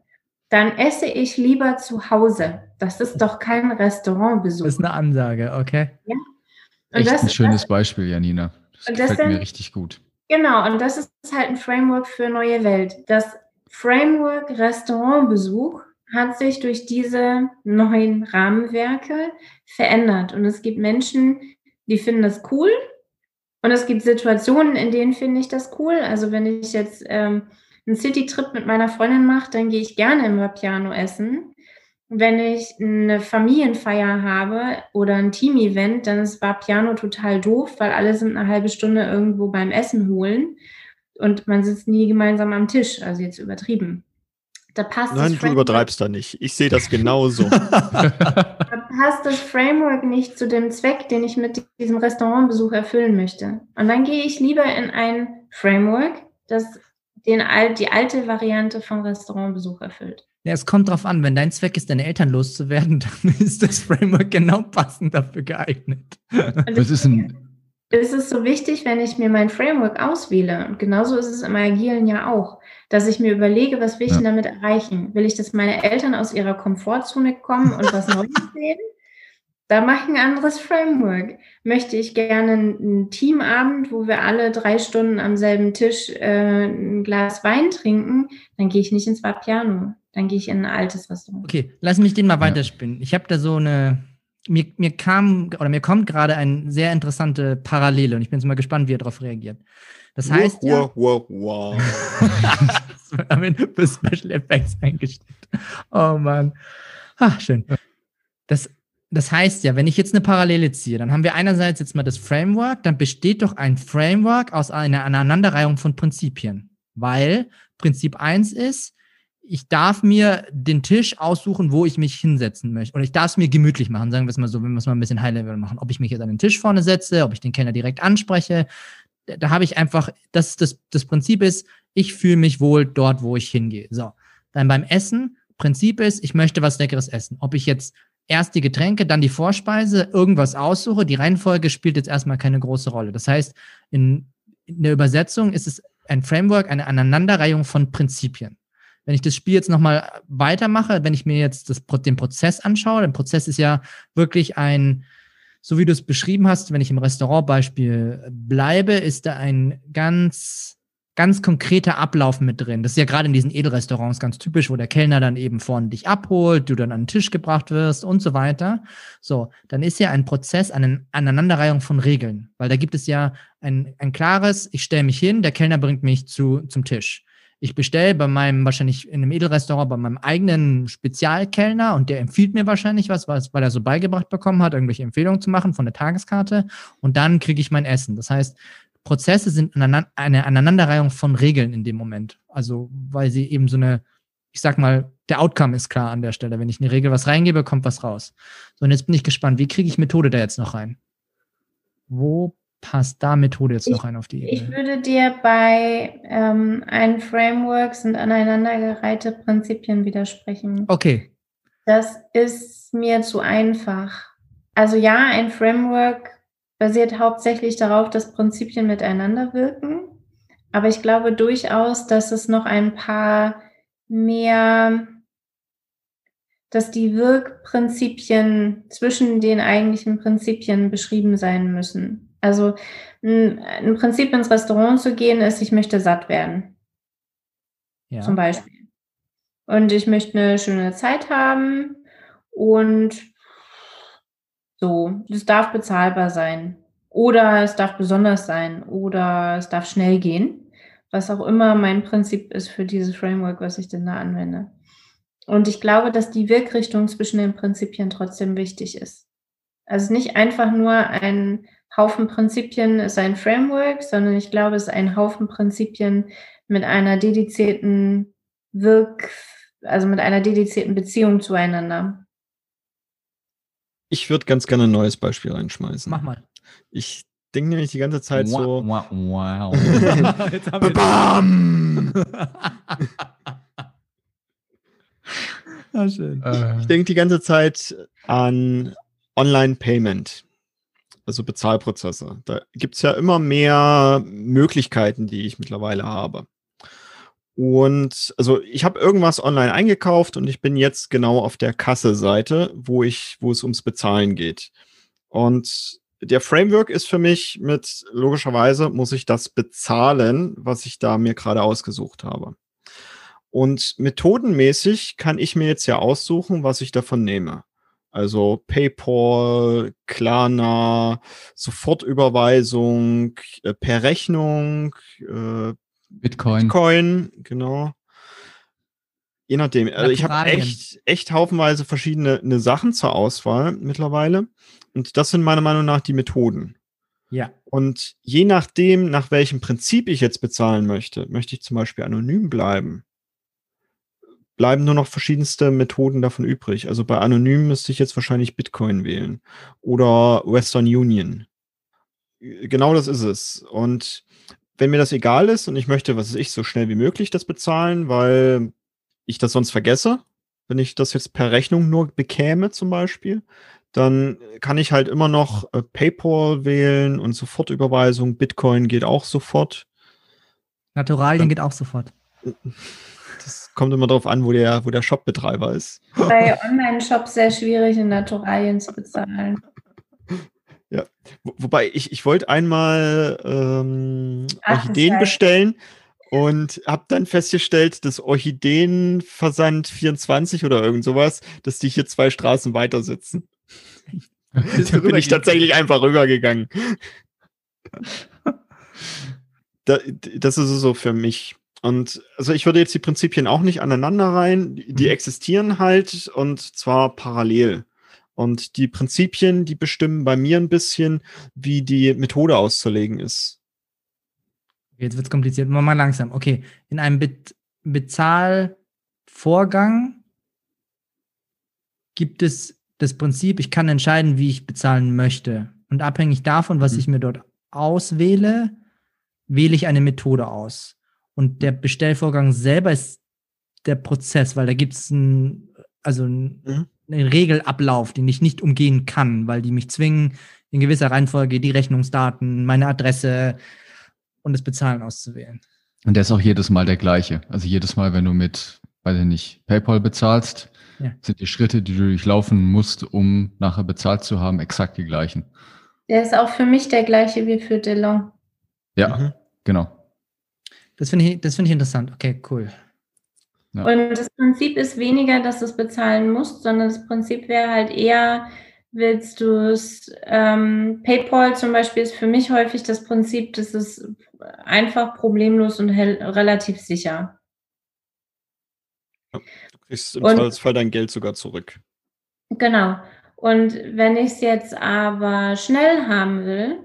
dann esse ich lieber zu Hause. Das ist doch kein Restaurantbesuch.
Das ist eine Ansage, okay.
Und
Echt
das
ein schönes Beispiel, Janina. Das
Und das
gefällt mir
sind-
richtig gut.
Genau, und das ist halt ein Framework für neue Welt. Das Framework Restaurantbesuch hat sich durch diese neuen Rahmenwerke verändert. Und es gibt Menschen, die finden das cool. Und es gibt Situationen, in denen finde ich das cool. Also wenn ich jetzt ähm, einen City-Trip mit meiner Freundin mache, dann gehe ich gerne im Vapiano essen. Wenn ich eine Familienfeier habe oder ein Team-Event, dann ist Vapiano total doof, weil alle sind eine halbe Stunde irgendwo beim Essen holen und man sitzt nie gemeinsam am Tisch, also jetzt übertrieben. Da passt
Nein,
das
du übertreibst da nicht. Ich sehe das genauso.
da passt das Framework nicht zu dem Zweck, den ich mit diesem Restaurantbesuch erfüllen möchte. Und dann gehe ich lieber in ein Framework, das den, die alte Variante vom Restaurantbesuch erfüllt.
Ja, es kommt drauf an, wenn dein Zweck ist, deine Eltern loszuwerden, dann ist das Framework genau passend dafür geeignet.
Und
Was ist ein,
es ist so wichtig, wenn ich mir mein Framework auswähle. Und genauso ist es im Agilen ja auch. Dass ich mir überlege, was will ich denn damit erreichen? Will ich, dass meine Eltern aus ihrer Komfortzone kommen und was Neues sehen? Da mache ich ein anderes Framework. Möchte ich gerne einen Teamabend, wo wir alle drei Stunden am selben Tisch äh, ein Glas Wein trinken, dann gehe ich nicht ins Vapiano. Dann gehe ich in ein altes Restaurant.
Okay, lass mich den mal weiterspinnen. Ich habe da so eine, mir, mir kam oder mir kommt gerade eine sehr interessante Parallele und ich bin jetzt mal gespannt, wie er darauf reagiert. Das heißt
wow, wow, wow,
wow. für Special Effects eingestellt. Oh Mann. Ach, schön. Das das heißt ja, wenn ich jetzt eine Parallele ziehe, dann haben wir einerseits jetzt mal das Framework, dann besteht doch ein Framework aus einer Aneinanderreihung von Prinzipien. Weil Prinzip eins ist, ich darf mir den Tisch aussuchen, wo ich mich hinsetzen möchte. Und ich darf es mir gemütlich machen, sagen wir es mal so, wenn wir es mal ein bisschen High-Level machen. Ob ich mich jetzt an den Tisch vorne setze, ob ich den Kellner direkt anspreche. Da, da habe ich einfach, das, das, das Prinzip ist, ich fühle mich wohl dort, wo ich hingehe. So. Dann beim Essen, Prinzip ist, ich möchte was Leckeres essen. Ob ich jetzt erst die Getränke, dann die Vorspeise, irgendwas aussuche. Die Reihenfolge spielt jetzt erstmal keine große Rolle. Das heißt, in, in der Übersetzung ist es ein Framework, eine Aneinanderreihung von Prinzipien. Wenn ich das Spiel jetzt nochmal weitermache, wenn ich mir jetzt das, den Prozess anschaue, der Prozess ist ja wirklich ein, so wie du es beschrieben hast, wenn ich im Restaurantbeispiel bleibe, ist da ein ganz ganz konkreter Ablauf mit drin. Das ist ja gerade in diesen Edelrestaurants ganz typisch, wo der Kellner dann eben vorne dich abholt, du dann an den Tisch gebracht wirst und so weiter. So, dann ist ja ein Prozess eine Aneinanderreihung von Regeln, weil da gibt es ja ein, ein klares, ich stelle mich hin, der Kellner bringt mich zu, zum Tisch. Ich bestelle bei meinem, wahrscheinlich in einem Edelrestaurant, bei meinem eigenen Spezialkellner und der empfiehlt mir wahrscheinlich was, weil er so beigebracht bekommen hat, irgendwelche Empfehlungen zu machen von der Tageskarte und dann kriege ich mein Essen. Das heißt, Prozesse sind eine Aneinanderreihung von Regeln in dem Moment. Also, weil sie eben so eine, ich sag mal, der Outcome ist klar an der Stelle. Wenn ich eine Regel was reingebe, kommt was raus. So, und jetzt bin ich gespannt, wie kriege ich Methode da jetzt noch rein? Wo passt da Methode jetzt
ich,
noch rein auf die
Ebene? Ich würde dir bei ähm, ein Framework sind aneinandergereihte Prinzipien widersprechen.
Okay.
Das ist mir zu einfach. Also ja, ein Framework basiert hauptsächlich darauf, dass Prinzipien miteinander wirken. Aber ich glaube durchaus, dass es noch ein paar mehr, dass die Wirkprinzipien zwischen den eigentlichen Prinzipien beschrieben sein müssen. Also ein, Prinzip ins Restaurant zu gehen ist, ich möchte satt werden. Ja. Zum Beispiel. Und ich möchte eine schöne Zeit haben und so, das darf bezahlbar sein. Oder es darf besonders sein. Oder es darf schnell gehen. Was auch immer mein Prinzip ist für dieses Framework, was ich denn da anwende. Und ich glaube, dass die Wirkrichtung zwischen den Prinzipien trotzdem wichtig ist. Also nicht einfach nur ein Haufen Prinzipien ist ein Framework, sondern ich glaube, es ist ein Haufen Prinzipien mit einer dedizierten Wirk, also mit einer dedizierten Beziehung zueinander.
Ich würde ganz gerne ein neues Beispiel reinschmeißen.
Mach mal.
Ich denke nämlich die ganze Zeit so.
Wow. wow.
Jetzt haben Bam!
ah, schön.
Ich denke die ganze Zeit an Online-Payment, also Bezahlprozesse. Da gibt es ja immer mehr Möglichkeiten, die ich mittlerweile habe. Und also ich habe irgendwas online eingekauft und ich bin jetzt genau auf der Kasse-Seite, wo ich, wo es ums Bezahlen geht. Und der Framework ist für mich mit, logischerweise muss ich das bezahlen, was ich da mir gerade ausgesucht habe. Und methodenmäßig kann ich mir jetzt ja aussuchen, was ich davon nehme. Also PayPal, Klarna, Sofortüberweisung, äh, per Rechnung, äh,
Bitcoin.
Bitcoin, genau. Je nachdem. Also ich habe echt, echt haufenweise verschiedene ne Sachen zur Auswahl mittlerweile. Und das sind meiner Meinung nach die Methoden.
Ja.
Und je nachdem, nach welchem Prinzip ich jetzt bezahlen möchte, möchte ich zum Beispiel anonym bleiben, bleiben nur noch verschiedenste Methoden davon übrig. Also bei anonym müsste ich jetzt wahrscheinlich Bitcoin wählen oder Western Union. Genau das ist es. Und wenn mir das egal ist und ich möchte, was weiß ich, so schnell wie möglich das bezahlen, weil ich das sonst vergesse, wenn ich das jetzt per Rechnung nur bekäme zum Beispiel, dann kann ich halt immer noch äh, PayPal wählen und Sofortüberweisung. Bitcoin geht auch sofort.
Naturalien dann, geht auch sofort.
Das kommt immer darauf an, wo der, wo der Shopbetreiber ist.
Bei Online-Shops sehr schwierig, in Naturalien zu bezahlen.
Ja, Wo- wobei ich, ich wollte einmal ähm,
Ach,
Orchideen bestellen und habe dann festgestellt, dass Orchideenversand 24 oder irgend sowas, dass die hier zwei Straßen weiter sitzen. Da bin ich tatsächlich einfach rübergegangen. Da, das ist so für mich. Und also ich würde jetzt die Prinzipien auch nicht aneinander rein. Die, die existieren halt und zwar parallel. Und die Prinzipien, die bestimmen bei mir ein bisschen, wie die Methode auszulegen ist.
Jetzt wird es kompliziert. Mal, mal langsam. Okay. In einem Be Bezahlvorgang gibt es das Prinzip, ich kann entscheiden, wie ich bezahlen möchte. Und abhängig davon, was
Mhm.
ich mir dort auswähle, wähle ich eine Methode aus. Und der Bestellvorgang selber ist der Prozess, weil da gibt es ein, also ein,
Mhm.
einen Regelablauf, den ich nicht umgehen kann, weil die mich zwingen, in gewisser Reihenfolge die Rechnungsdaten, meine Adresse und das Bezahlen auszuwählen.
Und der ist auch jedes Mal der gleiche. Also jedes Mal, wenn du mit, weiß ich nicht, PayPal bezahlst,
Ja.
sind die Schritte, die du durchlaufen musst, um nachher bezahlt zu haben, exakt die gleichen.
Der ist auch für mich der gleiche wie für DeLong.
Ja,
Mhm.
genau.
Das finde ich, das finde ich interessant. Okay, cool.
Ja.
Und das Prinzip ist weniger, dass du es bezahlen musst, sondern das Prinzip wäre halt eher, willst du es, ähm, PayPal zum Beispiel ist für mich häufig das Prinzip, das ist einfach problemlos und hell, relativ sicher.
Du kriegst im
Und-
Zweifelsfall dein Geld sogar zurück.
Genau. Und wenn ich es jetzt aber schnell haben will,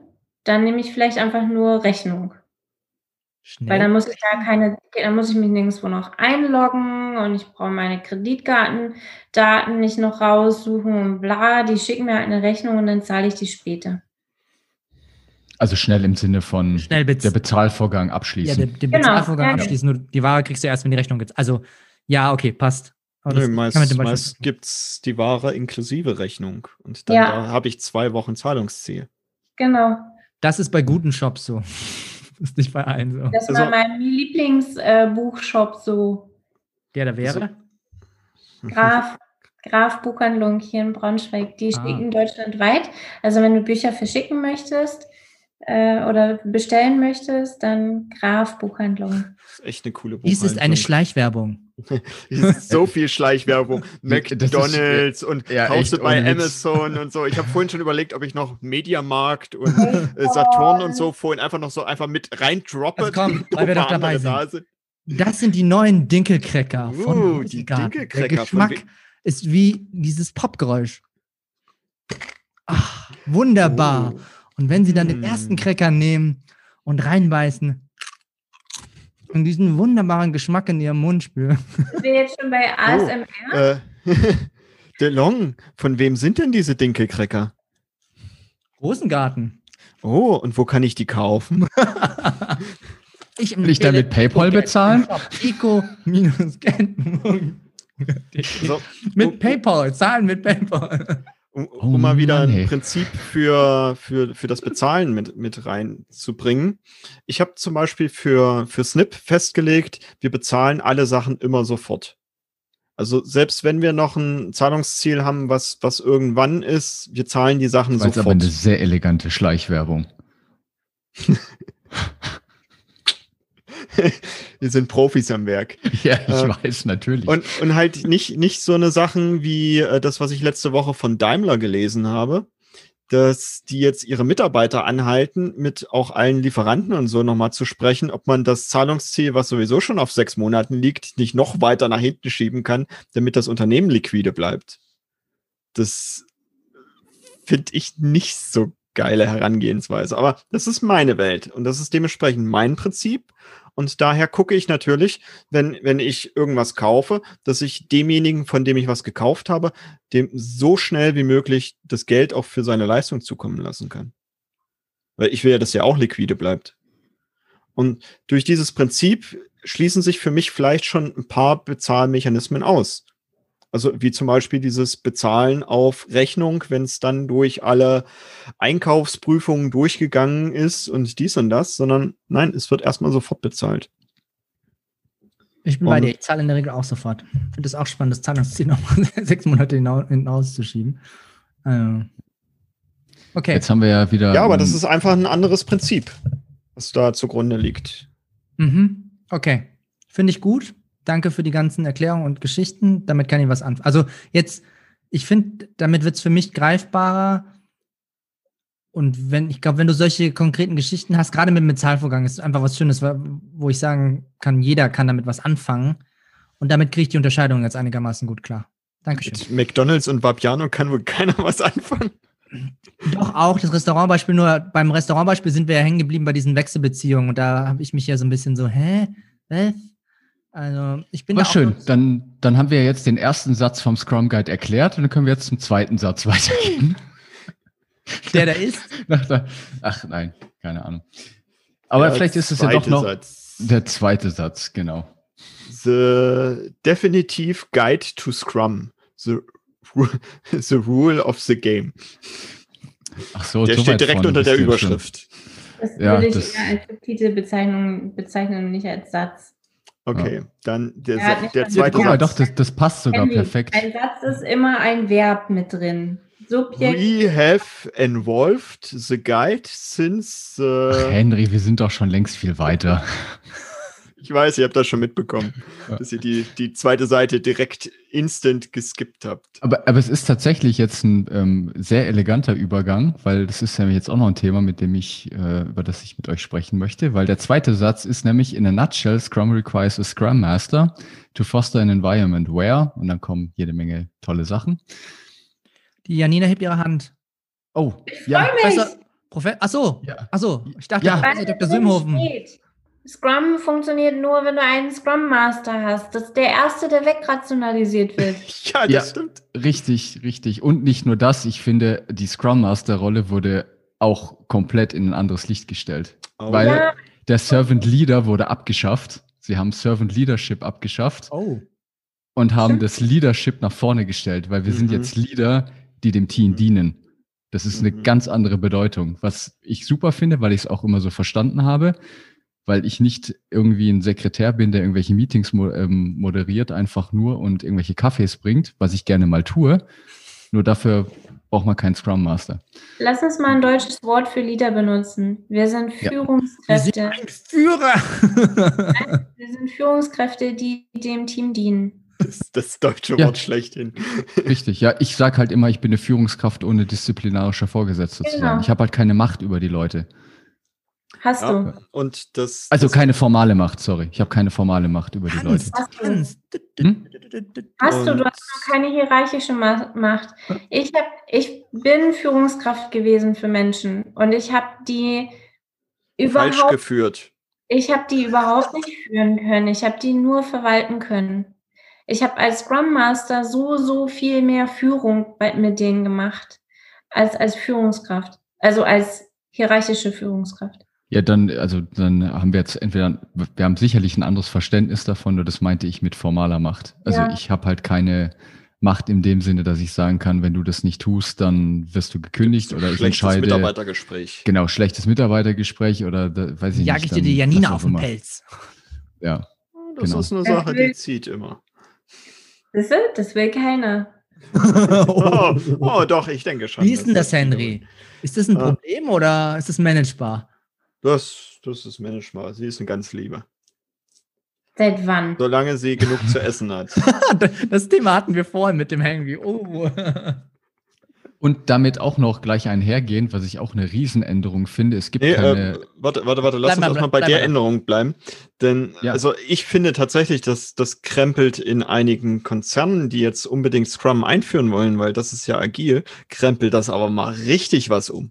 dann nehme ich vielleicht einfach nur Rechnung.
Schnell.
Weil dann muss ich da keine, dann muss ich mich nirgendwo noch einloggen und ich brauche meine Kreditkartendaten nicht noch raussuchen und bla. Die schicken mir halt eine Rechnung und dann zahle ich die später.
Also schnell im Sinne von
Schnell bez
der Bezahlvorgang
ja,
abschließen.
der, den
Genau,
Bezahlvorgang
ja,
abschließen. Nur die Ware kriegst du erst, wenn die Rechnung gibt. Also, ja, okay, passt. Das
meist meist gibt es die Ware inklusive Rechnung. Und dann
Ja.
da habe ich zwei Wochen Zahlungsziel.
Genau.
Das ist bei guten Shops so. Das ist nicht bei allen so.
Das
Also-
war mein Lieblingsbuchshop so.
Der da wäre.
Graf, Graf Buchhandlung hier in Braunschweig. Die
Ah.
schicken deutschlandweit. Also wenn du Bücher verschicken möchtest äh, oder bestellen möchtest, dann Graf Buchhandlung.
Das ist echt eine coole
Dies ist eine
Buchhandlung.
Schleichwerbung.
Ist so viel Schleichwerbung.
Ist-
McDonalds und
ja,
kaufst bei. Amazon und so. Ich habe vorhin schon überlegt, ob ich noch Mediamarkt und äh, Saturn und so vorhin einfach noch so einfach mit rein droppe.
Also komm, weil wir doch dabei sind. Das sind die neuen Dinkelcracker von
Uh, die
Rosengarten.
Dinkelcracker
Der
von
Geschmack ist wie dieses Popgeräusch. Ach, wunderbar.
Oh.
Und wenn Sie dann den
Mm.
ersten Cracker nehmen und reinbeißen und diesen wunderbaren Geschmack in Ihrem Mund spüren.
Sind wir jetzt schon bei ASMR?
Äh, DeLong, von wem sind denn diese Dinkelcracker?
Rosengarten.
Oh, und wo kann ich die kaufen?
Ich
Will ich da mit PayPal bezahlen?
Eco minus
So,
Mit PayPal, zahlen mit PayPal.
Um,
Oh
um mal wieder
Mann,
ein. Prinzip für, für, für das Bezahlen mit, mit reinzubringen. Ich habe zum Beispiel für, für Snip festgelegt, wir bezahlen alle Sachen immer sofort. Also selbst wenn wir noch ein Zahlungsziel haben, was, was irgendwann ist, wir zahlen die Sachen
Das war jetzt aber
sofort.
eine sehr elegante Schleichwerbung.
wir sind Profis am Werk.
Ja, ich
Äh,
weiß, natürlich.
Und, und halt nicht, nicht so eine Sachen wie äh, das, was ich letzte Woche von Daimler gelesen habe, dass die jetzt ihre Mitarbeiter anhalten, mit auch allen Lieferanten und so nochmal zu sprechen, ob man das Zahlungsziel, was sowieso schon auf sechs Monaten liegt, nicht noch weiter nach hinten schieben kann, damit das Unternehmen liquide bleibt. Das finde ich nicht so geile Herangehensweise. Aber das ist meine Welt und das ist dementsprechend mein Prinzip. Und daher gucke ich natürlich, wenn, wenn ich irgendwas kaufe, dass ich demjenigen, von dem ich was gekauft habe, dem so schnell wie möglich das Geld auch für seine Leistung zukommen lassen kann. Weil ich will ja, dass er auch liquide bleibt. Und durch dieses Prinzip schließen sich für mich vielleicht schon ein paar Bezahlmechanismen aus. Also wie zum Beispiel dieses Bezahlen auf Rechnung, wenn es dann durch alle Einkaufsprüfungen durchgegangen ist und dies und das, sondern nein, es wird erstmal sofort bezahlt.
Ich bin bei dir, ich zahle in der Regel auch sofort. Ich finde das auch spannend, das Zahlungsziel nochmal sechs Monate hinauszuschieben. Also,
okay. Jetzt haben wir ja wieder.
Ja, aber das ist einfach ein anderes Prinzip, was da zugrunde liegt.
Mhm. Okay. Finde ich gut. Danke für die ganzen Erklärungen und Geschichten. Damit kann ich was anfangen. Also jetzt, ich finde, damit wird es für mich greifbarer. Und wenn, ich glaube, wenn du solche konkreten Geschichten hast, gerade mit dem Bezahlvorgang, ist einfach was Schönes, wo ich sagen kann, jeder kann damit was anfangen. Und damit kriege ich die Unterscheidung jetzt einigermaßen gut klar. Dankeschön.
Mit McDonalds und Vapiano kann wohl keiner was anfangen.
Doch auch das Restaurantbeispiel, nur beim Restaurantbeispiel sind wir ja hängen geblieben bei diesen Wechselbeziehungen und da habe ich mich ja so ein bisschen so, hä? Was?
Also ich bin. War schön. Dann, dann haben wir jetzt den ersten Satz vom Scrum Guide erklärt und dann können wir jetzt zum zweiten Satz weitergehen.
Der da ist?
Ach nein, keine Ahnung. Aber ja, vielleicht ist es ja doch noch Satz. der zweite Satz, genau.
The definitive guide to Scrum. The, the rule of the game.
Ach so,
der so steht direkt unter der Überschrift.
Das ja, würde ich das als Titelbezeichnung bezeichnen, nicht als Satz.
Okay, ja. dann der, der, der zweite
Guck mal, doch, das, das passt sogar Henry, perfekt.
Ein Satz ist immer ein Verb mit drin.
Subjekt. We have involved the guide since. Uh,
Ach, Henry, wir sind doch schon längst viel weiter.
Ich weiß, ihr habt das schon mitbekommen, ja. dass ihr die, die zweite Seite direkt instant geskippt habt.
Aber, aber es ist tatsächlich jetzt ein ähm, sehr eleganter Übergang, weil das ist ja jetzt auch noch ein Thema, mit dem ich, äh, über das ich mit euch sprechen möchte, weil der zweite Satz ist nämlich in a nutshell, Scrum requires a Scrum Master to foster an environment where, und dann kommen jede Menge tolle Sachen.
Die Janina hebt ihre Hand.
Oh, ich ja.
Professor, Profe Achso, ja. achso, ich dachte, ja. Professor Dr. Simhofen. Steht.
Scrum funktioniert nur, wenn du einen Scrum Master hast. Das ist der erste, der wegrationalisiert wird.
ja, das ja, stimmt. Richtig, richtig. Und nicht nur das, ich finde, die Scrum Master Rolle wurde auch komplett in ein anderes Licht gestellt. Oh. Weil ja. der Servant Leader wurde abgeschafft. Sie haben Servant Leadership abgeschafft.
Oh.
Und haben stimmt. das Leadership nach vorne gestellt, weil wir mhm. sind jetzt Leader, die dem Team mhm. dienen. Das ist eine mhm. ganz andere Bedeutung, was ich super finde, weil ich es auch immer so verstanden habe weil ich nicht irgendwie ein Sekretär bin, der irgendwelche Meetings ähm, moderiert, einfach nur und irgendwelche Kaffees bringt, was ich gerne mal tue. Nur dafür braucht man keinen Scrum Master.
Lass uns mal ein deutsches Wort für Leader benutzen. Wir sind Führungskräfte.
Ja. Wir sind Führer.
Wir sind Führungskräfte, die dem Team dienen.
Das, das deutsche ja. Wort schlechthin.
Richtig, ja. Ich sage halt immer, ich bin eine Führungskraft ohne disziplinarischer Vorgesetzter genau. zu sein. Ich habe halt keine Macht über die Leute.
Hast ja, du.
Und das,
also
das
keine formale Macht, sorry. Ich habe keine formale Macht über die Leute.
Hast du, hm? hast du, du hast noch keine hierarchische Macht. Ich, hab, ich bin Führungskraft gewesen für Menschen und ich habe die überhaupt
falsch geführt.
Ich habe die überhaupt nicht führen können. Ich habe die nur verwalten können. Ich habe als Scrum Master so, so viel mehr Führung bei, mit denen gemacht als als Führungskraft. Also als hierarchische Führungskraft.
Ja, dann, also dann haben wir jetzt entweder, wir haben sicherlich ein anderes Verständnis davon, nur das meinte ich mit formaler Macht. Also ja. ich habe halt keine Macht in dem Sinne, dass ich sagen kann, wenn du das nicht tust, dann wirst du gekündigt oder ich entscheide. Schlechtes
Mitarbeitergespräch.
Genau, schlechtes Mitarbeitergespräch oder da, weiß ich
Jag nicht. Jag ich dir die Janina auf den Pelz.
Ja.
Das genau. ist eine Sache, die zieht immer.
Das, das will keiner.
oh, oh, doch, ich denke schon.
Wie ist denn das, Henry? Ist das ein Problem oder ist das managebar?
Das, das ist manchmal. Sie ist eine ganz liebe.
Seit wann?
Solange sie genug zu essen hat.
das Thema hatten wir vorhin mit dem Henry. Oh.
Und damit auch noch gleich einhergehend, was ich auch eine Riesenänderung finde. Es gibt nee, keine.
Äh, warte, warte, warte, lass bleib uns erstmal bei der Änderung bleiben. Denn ja. also ich finde tatsächlich, dass das krempelt in einigen Konzernen, die jetzt unbedingt Scrum einführen wollen, weil das ist ja agil, krempelt das aber mal richtig was um.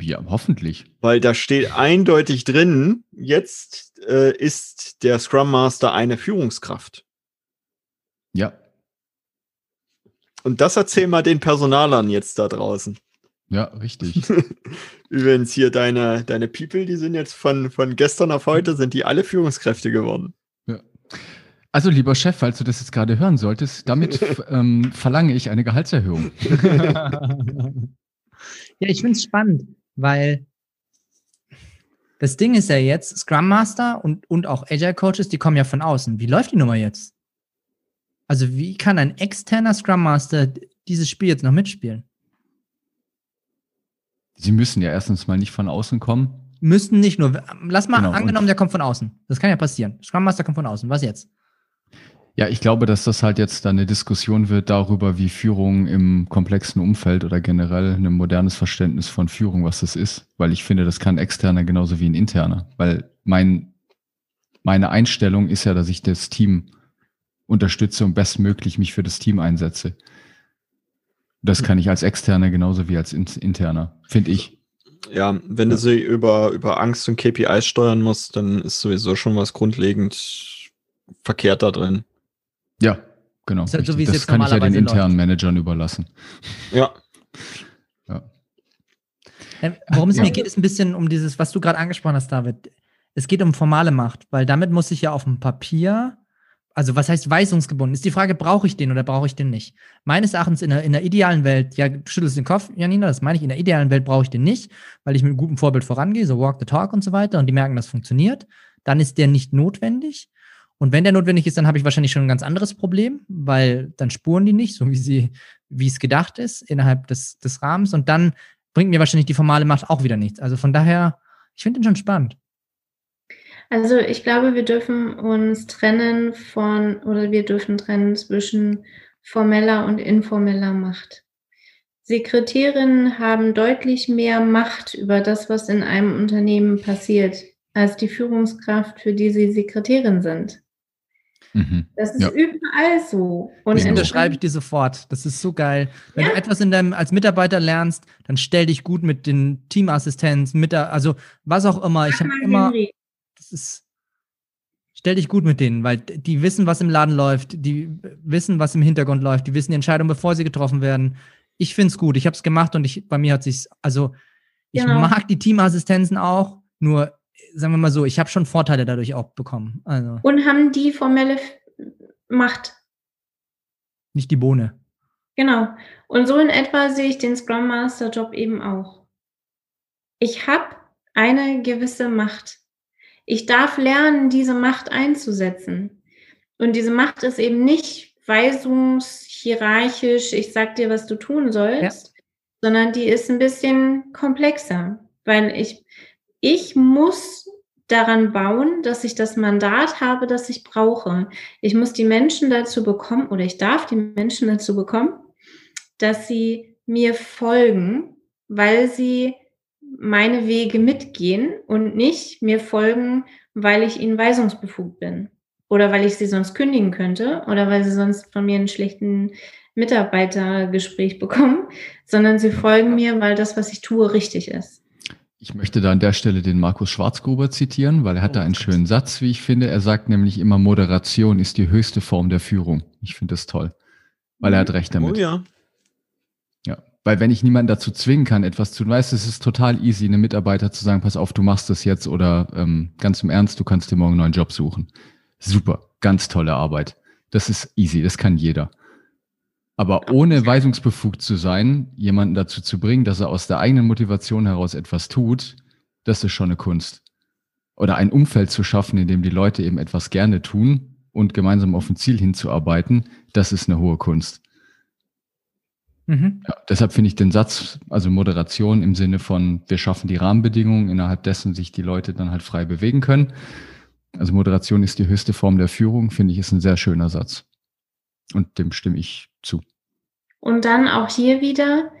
Ja, hoffentlich.
Weil da steht eindeutig drin, jetzt äh, ist der Scrum Master eine Führungskraft.
Ja.
Und das erzähl mal den Personalern jetzt da draußen.
Ja, richtig.
Übrigens hier deine, deine People, die sind jetzt von, von gestern auf heute, sind die alle Führungskräfte geworden.
Ja. Also lieber Chef, falls du das jetzt gerade hören solltest, damit ähm, verlange ich eine Gehaltserhöhung.
ja, ich finde es spannend weil Das Ding ist ja jetzt, Scrum Master und, und auch Agile Coaches, die kommen ja von außen. Wie läuft die Nummer jetzt? Also wie kann ein externer Scrum Master dieses Spiel jetzt noch mitspielen?
Sie müssen ja erstens mal nicht von außen kommen.
Müssten nicht nur, lass mal
Genau,
angenommen, der kommt von außen. Das kann ja passieren. Scrum Master kommt von außen. Was jetzt?
Ja, ich glaube, dass das halt jetzt dann eine Diskussion wird darüber, wie Führung im komplexen Umfeld oder generell ein modernes Verständnis von Führung, was das ist. Weil ich finde, das kann externer genauso wie ein interner. Weil mein, meine Einstellung ist ja, dass ich das Team unterstütze und bestmöglich mich für das Team einsetze. Das kann ich als externer genauso wie als in- interner, finde ich.
Ja, wenn du sie über, über Angst und KPIs steuern musst, dann ist sowieso schon was grundlegend verkehrt da drin.
Ja, genau.
Ist halt so,
richtig.
wie es
das
jetzt
kann ich ja den internen Managern überlassen.
Ja.
Äh, Worum es
Ja.
mir geht, ist ein bisschen um dieses, was du gerade angesprochen hast, David. Es geht um formale Macht, weil damit muss ich ja auf dem Papier, also was heißt weisungsgebunden? Ist die Frage, brauche ich den oder brauche ich den nicht? Meines Erachtens in der, in der idealen Welt, ja, du schüttelst den Kopf, Janina, das meine ich, in der idealen Welt brauche ich den nicht, weil ich mit einem guten Vorbild vorangehe, so walk the talk und so weiter, und die merken, das funktioniert. Dann ist der nicht notwendig. Und wenn der notwendig ist, dann habe ich wahrscheinlich schon ein ganz anderes Problem, weil dann spuren die nicht, so wie sie, wie es gedacht ist, innerhalb des, des Rahmens. Und dann bringt mir wahrscheinlich die formale Macht auch wieder nichts. Also von daher, ich finde den schon spannend.
Also ich glaube, wir dürfen uns trennen von, oder wir dürfen trennen zwischen formeller und informeller Macht. Sekretärinnen haben deutlich mehr Macht über das, was in einem Unternehmen passiert, als die Führungskraft, für die sie Sekretärin sind.
Mhm.
Das ist
Ja.
überall so. Und
Das unterschreibe ich dir sofort. Das ist so geil. Wenn
Ja.
du etwas in deinem, als Mitarbeiter lernst, dann stell dich gut mit den Teamassistenzen, mit der, also was auch immer. Ich habe immer, das ist, stell dich gut mit denen, weil die wissen, was im Laden läuft, die wissen, was im Hintergrund läuft, die wissen die Entscheidungen, bevor sie getroffen werden. Ich finde es gut. Ich habe es gemacht und ich, bei mir hat sich's, also ich
Genau.
mag die Teamassistenzen auch, nur sagen wir mal so, ich habe schon Vorteile dadurch auch bekommen. Also
Und haben die formelle Macht.
nicht die Bohne.
Genau. Und so in etwa sehe ich den Scrum Master Job eben auch. Ich habe eine gewisse Macht. Ich darf lernen, diese Macht einzusetzen. Und diese Macht ist eben nicht weisungshierarchisch, ich sag dir, was du tun sollst, sondern die ist ein bisschen komplexer, weil ich, ich muss daran bauen, dass ich das Mandat habe, das ich brauche. Ich muss die Menschen dazu bekommen oder ich darf die Menschen dazu bekommen, dass sie mir folgen, weil sie meine Wege mitgehen und nicht mir folgen, weil ich ihnen weisungsbefugt bin oder weil ich sie sonst kündigen könnte oder weil sie sonst von mir einen schlechten Mitarbeitergespräch bekommen, sondern sie folgen mir, weil das, was ich tue, richtig ist.
Ich möchte da an der Stelle den Markus Schwarzgruber zitieren, weil er hat da einen schönen Satz, wie ich finde. Er sagt nämlich immer, Moderation ist die höchste Form der Führung. Ich finde das toll, weil er hat recht damit.
Oh ja.
Ja, weil wenn ich niemanden dazu zwingen kann, etwas zu tun, weißt du, es ist total easy, einem Mitarbeiter zu sagen, pass auf, du machst das jetzt oder ähm, ganz im Ernst, du kannst dir morgen einen neuen Job suchen. Super, ganz tolle Arbeit. Das ist easy, das kann jeder. Aber ohne weisungsbefugt zu sein, jemanden dazu zu bringen, dass er aus der eigenen Motivation heraus etwas tut, das ist schon eine Kunst. Oder ein Umfeld zu schaffen, in dem die Leute eben etwas gerne tun und gemeinsam auf ein Ziel hinzuarbeiten, das ist eine hohe Kunst.
Mhm.
Ja, deshalb finde ich den Satz, also Moderation im Sinne von, wir schaffen die Rahmenbedingungen, innerhalb dessen sich die Leute dann halt frei bewegen können. Also Moderation ist die höchste Form der Führung, finde ich, ist ein sehr schöner Satz. Und dem stimme ich zu.
Und dann auch hier wieder,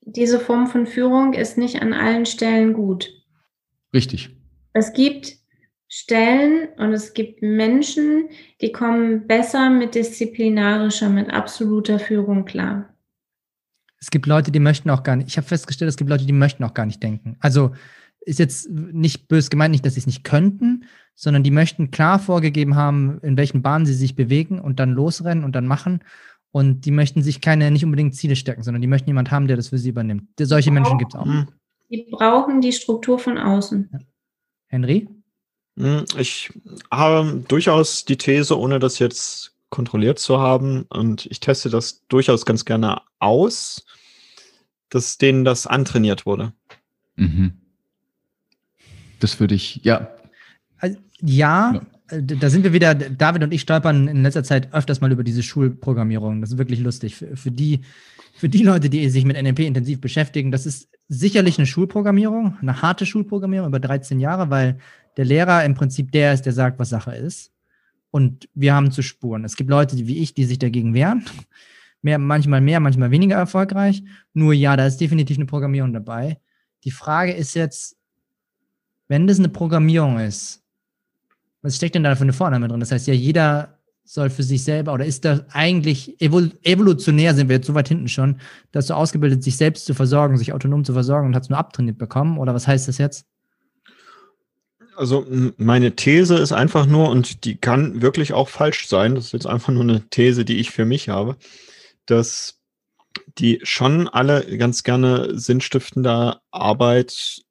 diese Form von Führung ist nicht an allen Stellen gut.
Richtig.
Es gibt Stellen und es gibt Menschen, die kommen besser mit disziplinarischer, mit absoluter Führung klar.
Es gibt Leute, die möchten auch gar nicht. Ich habe festgestellt, es gibt Leute, die möchten auch gar nicht denken. Also ist jetzt nicht bös gemeint, nicht, dass sie es nicht könnten, sondern die möchten klar vorgegeben haben, in welchen Bahnen sie sich bewegen und dann losrennen und dann machen. Und die möchten sich keine, nicht unbedingt Ziele stecken, sondern die möchten jemanden haben, der das für sie übernimmt. Solche Menschen gibt es auch.
Hm.
Die brauchen die Struktur von außen.
Henry?
Hm, Ich habe durchaus die These, ohne das jetzt kontrolliert zu haben, und ich teste das durchaus ganz gerne aus, dass denen das antrainiert wurde.
Mhm. das würde ich, ja.
Also, ja, ja, da sind wir wieder, David und ich stolpern in letzter Zeit öfters mal über diese Schulprogrammierung. Das ist wirklich lustig. Für, für die, für die Leute, die sich mit NLP intensiv beschäftigen, das ist sicherlich eine Schulprogrammierung, eine harte Schulprogrammierung über 13 Jahre, weil der Lehrer im Prinzip der ist, der sagt, was Sache ist. Und wir haben zu spuren. Es gibt Leute wie ich, die sich dagegen wehren. Mehr, manchmal mehr, manchmal weniger erfolgreich. Nur ja, da ist definitiv eine Programmierung dabei. Die Frage ist jetzt, wenn das eine Programmierung ist, was steckt denn da für eine Vorname drin? Das heißt ja, jeder soll für sich selber, oder ist das eigentlich evolutionär, sind wir jetzt so weit hinten schon, dass du ausgebildet, sich selbst zu versorgen, sich autonom zu versorgen und es nur abtrainiert bekommen? Oder was heißt das jetzt?
Also meine These ist einfach nur, und die kann wirklich auch falsch sein, das ist jetzt einfach nur eine These, die ich für mich habe, dass die schon alle ganz gerne sinnstiftender Arbeit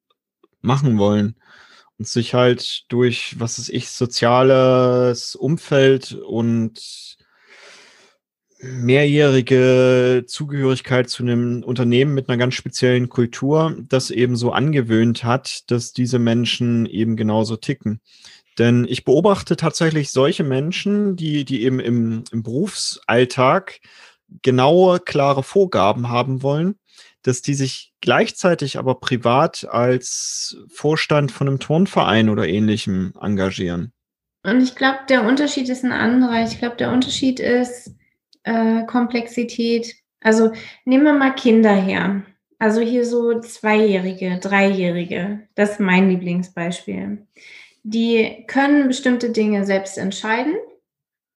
machen wollen und sich halt durch, was ist ich, soziales Umfeld und mehrjährige Zugehörigkeit zu einem Unternehmen mit einer ganz speziellen Kultur das eben so angewöhnt hat, dass diese Menschen eben genauso ticken. Denn ich beobachte tatsächlich solche Menschen, die, die eben im, im Berufsalltag genaue, klare Vorgaben haben wollen, dass die sich gleichzeitig aber privat als Vorstand von einem Turnverein oder ähnlichem engagieren.
Und ich glaube, der Unterschied ist ein anderer. Ich glaube, der Unterschied ist äh, Komplexität. Also nehmen wir mal Kinder her. Also hier so Zweijährige, Dreijährige. Das ist mein Lieblingsbeispiel. Die können bestimmte Dinge selbst entscheiden,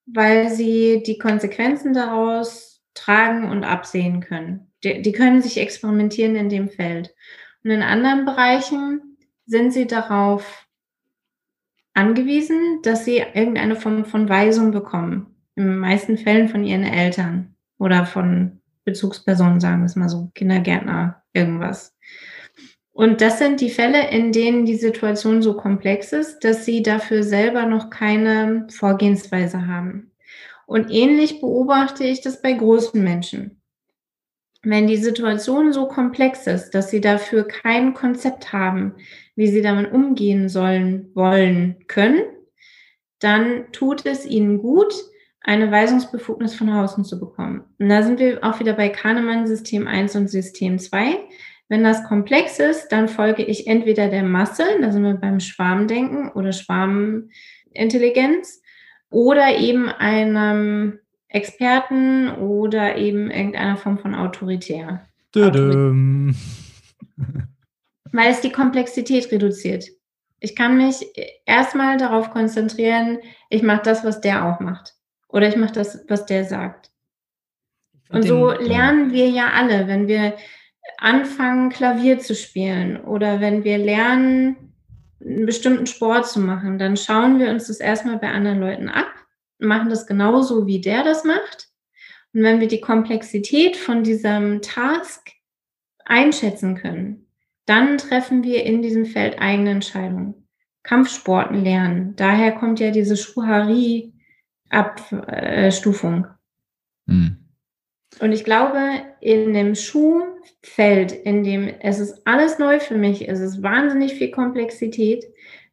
weil sie die Konsequenzen daraus tragen und absehen können. Die, die können sich experimentieren in dem Feld. Und in anderen Bereichen sind sie darauf angewiesen, dass sie irgendeine Form von Weisung bekommen. In den meisten Fällen von ihren Eltern oder von Bezugspersonen, sagen wir es mal so, Kindergärtner, irgendwas. Und das sind die Fälle, in denen die Situation so komplex ist, dass sie dafür selber noch keine Vorgehensweise haben. Und ähnlich beobachte ich das bei großen Menschen wenn die Situation so komplex ist, dass sie dafür kein Konzept haben, wie sie damit umgehen sollen, wollen, können, dann tut es ihnen gut, eine Weisungsbefugnis von außen zu bekommen. Und da sind wir auch wieder bei Kahnemann System 1 und System 2. Wenn das komplex ist, dann folge ich entweder der Masse, da sind wir beim Schwarmdenken oder Schwarmintelligenz, oder eben einem Experten oder eben irgendeiner Form von Autoritär. Autorität. Weil es die Komplexität reduziert. Ich kann mich erstmal darauf konzentrieren, ich mache das, was der auch macht. Oder ich mache das, was der sagt. Und so lernen wir ja alle, wenn wir anfangen, Klavier zu spielen oder wenn wir lernen, einen bestimmten Sport zu machen, dann schauen wir uns das erstmal bei anderen Leuten ab machen das genauso, wie der das macht. Und wenn wir die Komplexität von diesem Task einschätzen können, dann treffen wir in diesem Feld eigene Entscheidungen. Kampfsporten lernen. Daher kommt ja diese Schuhari-Abstufung. Hm. Und ich glaube, in dem Schuhfeld, in dem es ist alles neu für mich, es ist wahnsinnig viel Komplexität,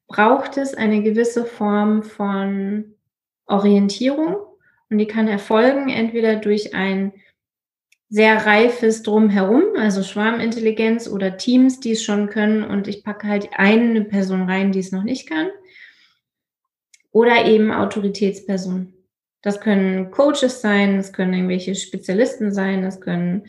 braucht es eine gewisse Form von Orientierung und die kann erfolgen entweder durch ein sehr reifes Drumherum, also Schwarmintelligenz oder Teams, die es schon können und ich packe halt eine Person rein, die es noch nicht kann. Oder eben Autoritätspersonen. Das können Coaches sein, das können irgendwelche Spezialisten sein, das können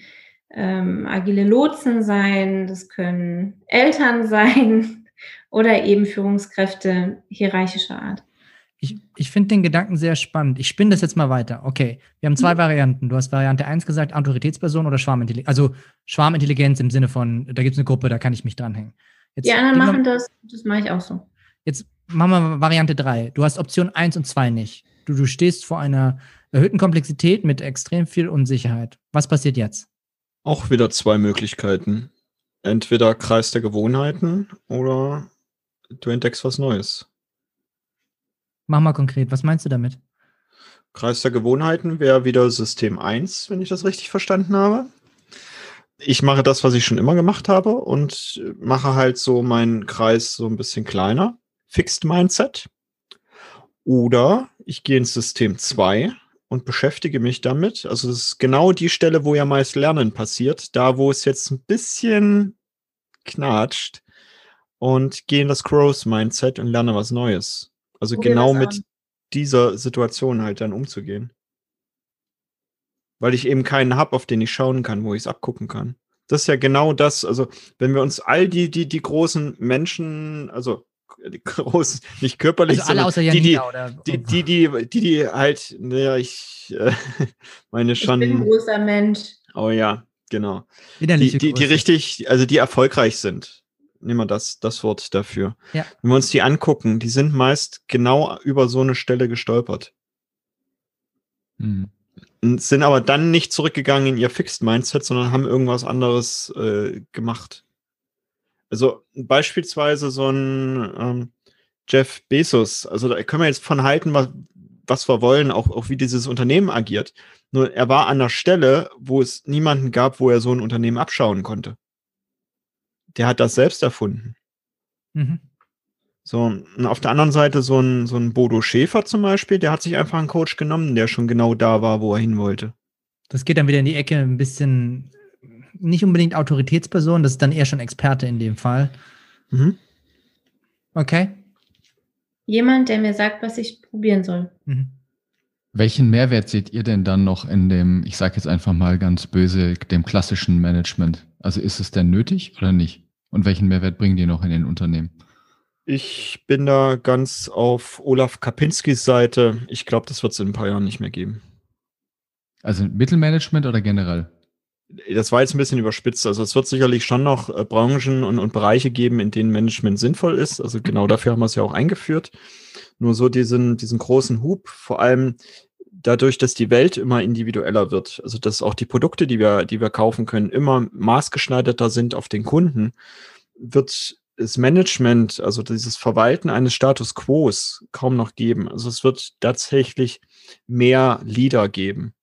ähm, agile Lotsen sein, das können Eltern sein oder eben Führungskräfte hierarchischer Art.
Ich, ich finde den Gedanken sehr spannend. Ich spinne das jetzt mal weiter. Okay, wir haben zwei mhm. Varianten. Du hast Variante 1 gesagt, Autoritätsperson oder Schwarmintelligenz. Also Schwarmintelligenz im Sinne von, da gibt es eine Gruppe, da kann ich mich dranhängen.
Jetzt, Die anderen machen das, das mache ich auch so.
Jetzt machen wir Variante 3. Du hast Option 1 und 2 nicht. Du, du stehst vor einer erhöhten Komplexität mit extrem viel Unsicherheit. Was passiert jetzt?
Auch wieder zwei Möglichkeiten. Entweder Kreis der Gewohnheiten oder du entdeckst was Neues.
Mach mal konkret, was meinst du damit?
Kreis der Gewohnheiten wäre wieder System 1, wenn ich das richtig verstanden habe. ich mache das, was ich schon immer gemacht habe und mache halt so meinen Kreis so ein bisschen kleiner. Fixed Mindset. Oder ich gehe ins System 2 und beschäftige mich damit. Also das ist genau die Stelle, wo ja meist Lernen passiert. Da, wo es jetzt ein bisschen knatscht und gehe in das Growth Mindset und lerne was Neues. Also
Probier
genau mit
an.
dieser Situation halt dann umzugehen. Weil ich eben keinen habe, auf den ich schauen kann, wo ich es abgucken kann. Das ist ja genau das, also wenn wir uns all die, die, die großen Menschen, also die großen, nicht körperlich,
Also alle außer
die, die, die, die, die, die, die halt, naja, ich äh, meine
Ich bin ein
schon,
großer Mensch.
oh ja, genau. Die, die, die richtig, also die erfolgreich sind. Nehmen wir das, das Wort dafür.
Ja.
Wenn wir uns die angucken, die sind meist genau über so eine Stelle gestolpert.
Hm.
Und sind aber dann nicht zurückgegangen in ihr Fixed Mindset, sondern haben irgendwas anderes äh, gemacht. Also beispielsweise so ein ähm, Jeff Bezos, also da können wir jetzt von halten, was, was wir wollen, auch, auch wie dieses Unternehmen agiert. Nur er war an der Stelle, wo es niemanden gab, wo er so ein Unternehmen abschauen konnte. Der hat das selbst erfunden.
Mhm.
So, und auf der anderen Seite so ein, so ein Bodo Schäfer zum Beispiel, der hat sich einfach einen Coach genommen, der schon genau da war, wo er hin wollte.
Das geht dann wieder in die Ecke ein bisschen, nicht unbedingt Autoritätsperson, das ist dann eher schon Experte in dem Fall.
Mhm.
Okay.
Jemand, der mir sagt, was ich probieren soll.
Mhm.
Welchen Mehrwert seht ihr denn dann noch in dem, ich sage jetzt einfach mal ganz böse, dem klassischen Management? Also ist es denn nötig oder nicht? Und welchen Mehrwert bringen die noch in den Unternehmen?
Ich bin da ganz auf Olaf Kapinskis Seite. Ich glaube, das wird es in ein paar Jahren nicht mehr geben.
Also Mittelmanagement oder generell?
Das war jetzt ein bisschen überspitzt. Also es wird sicherlich schon noch äh, Branchen und, und Bereiche geben, in denen Management sinnvoll ist. Also genau dafür haben wir es ja auch eingeführt. Nur so diesen, diesen großen Hub, vor allem dadurch, dass die Welt immer individueller wird. Also dass auch die Produkte, die wir, die wir kaufen können, immer maßgeschneiderter sind auf den Kunden, wird das Management, also dieses Verwalten eines Status Quos kaum noch geben. Also es wird tatsächlich mehr Leader geben,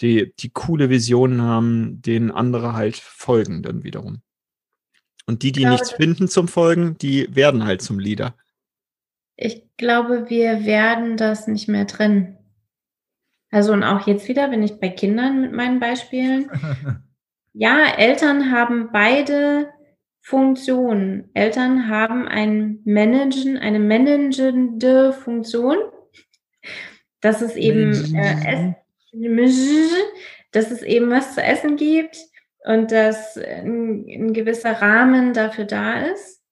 die, die coole Visionen haben, denen andere halt folgen dann wiederum. Und die, die
glaube,
nichts finden zum Folgen, die werden halt zum Leader.
Ich glaube, wir werden das nicht mehr trennen. Also und auch jetzt wieder bin ich bei Kindern mit meinen Beispielen. Ja, Eltern haben beide Funktionen. Eltern haben ein Managen, eine managende Funktion. Das ist eben äh, dass es eben was zu essen gibt und dass ein, ein gewisser Rahmen dafür da ist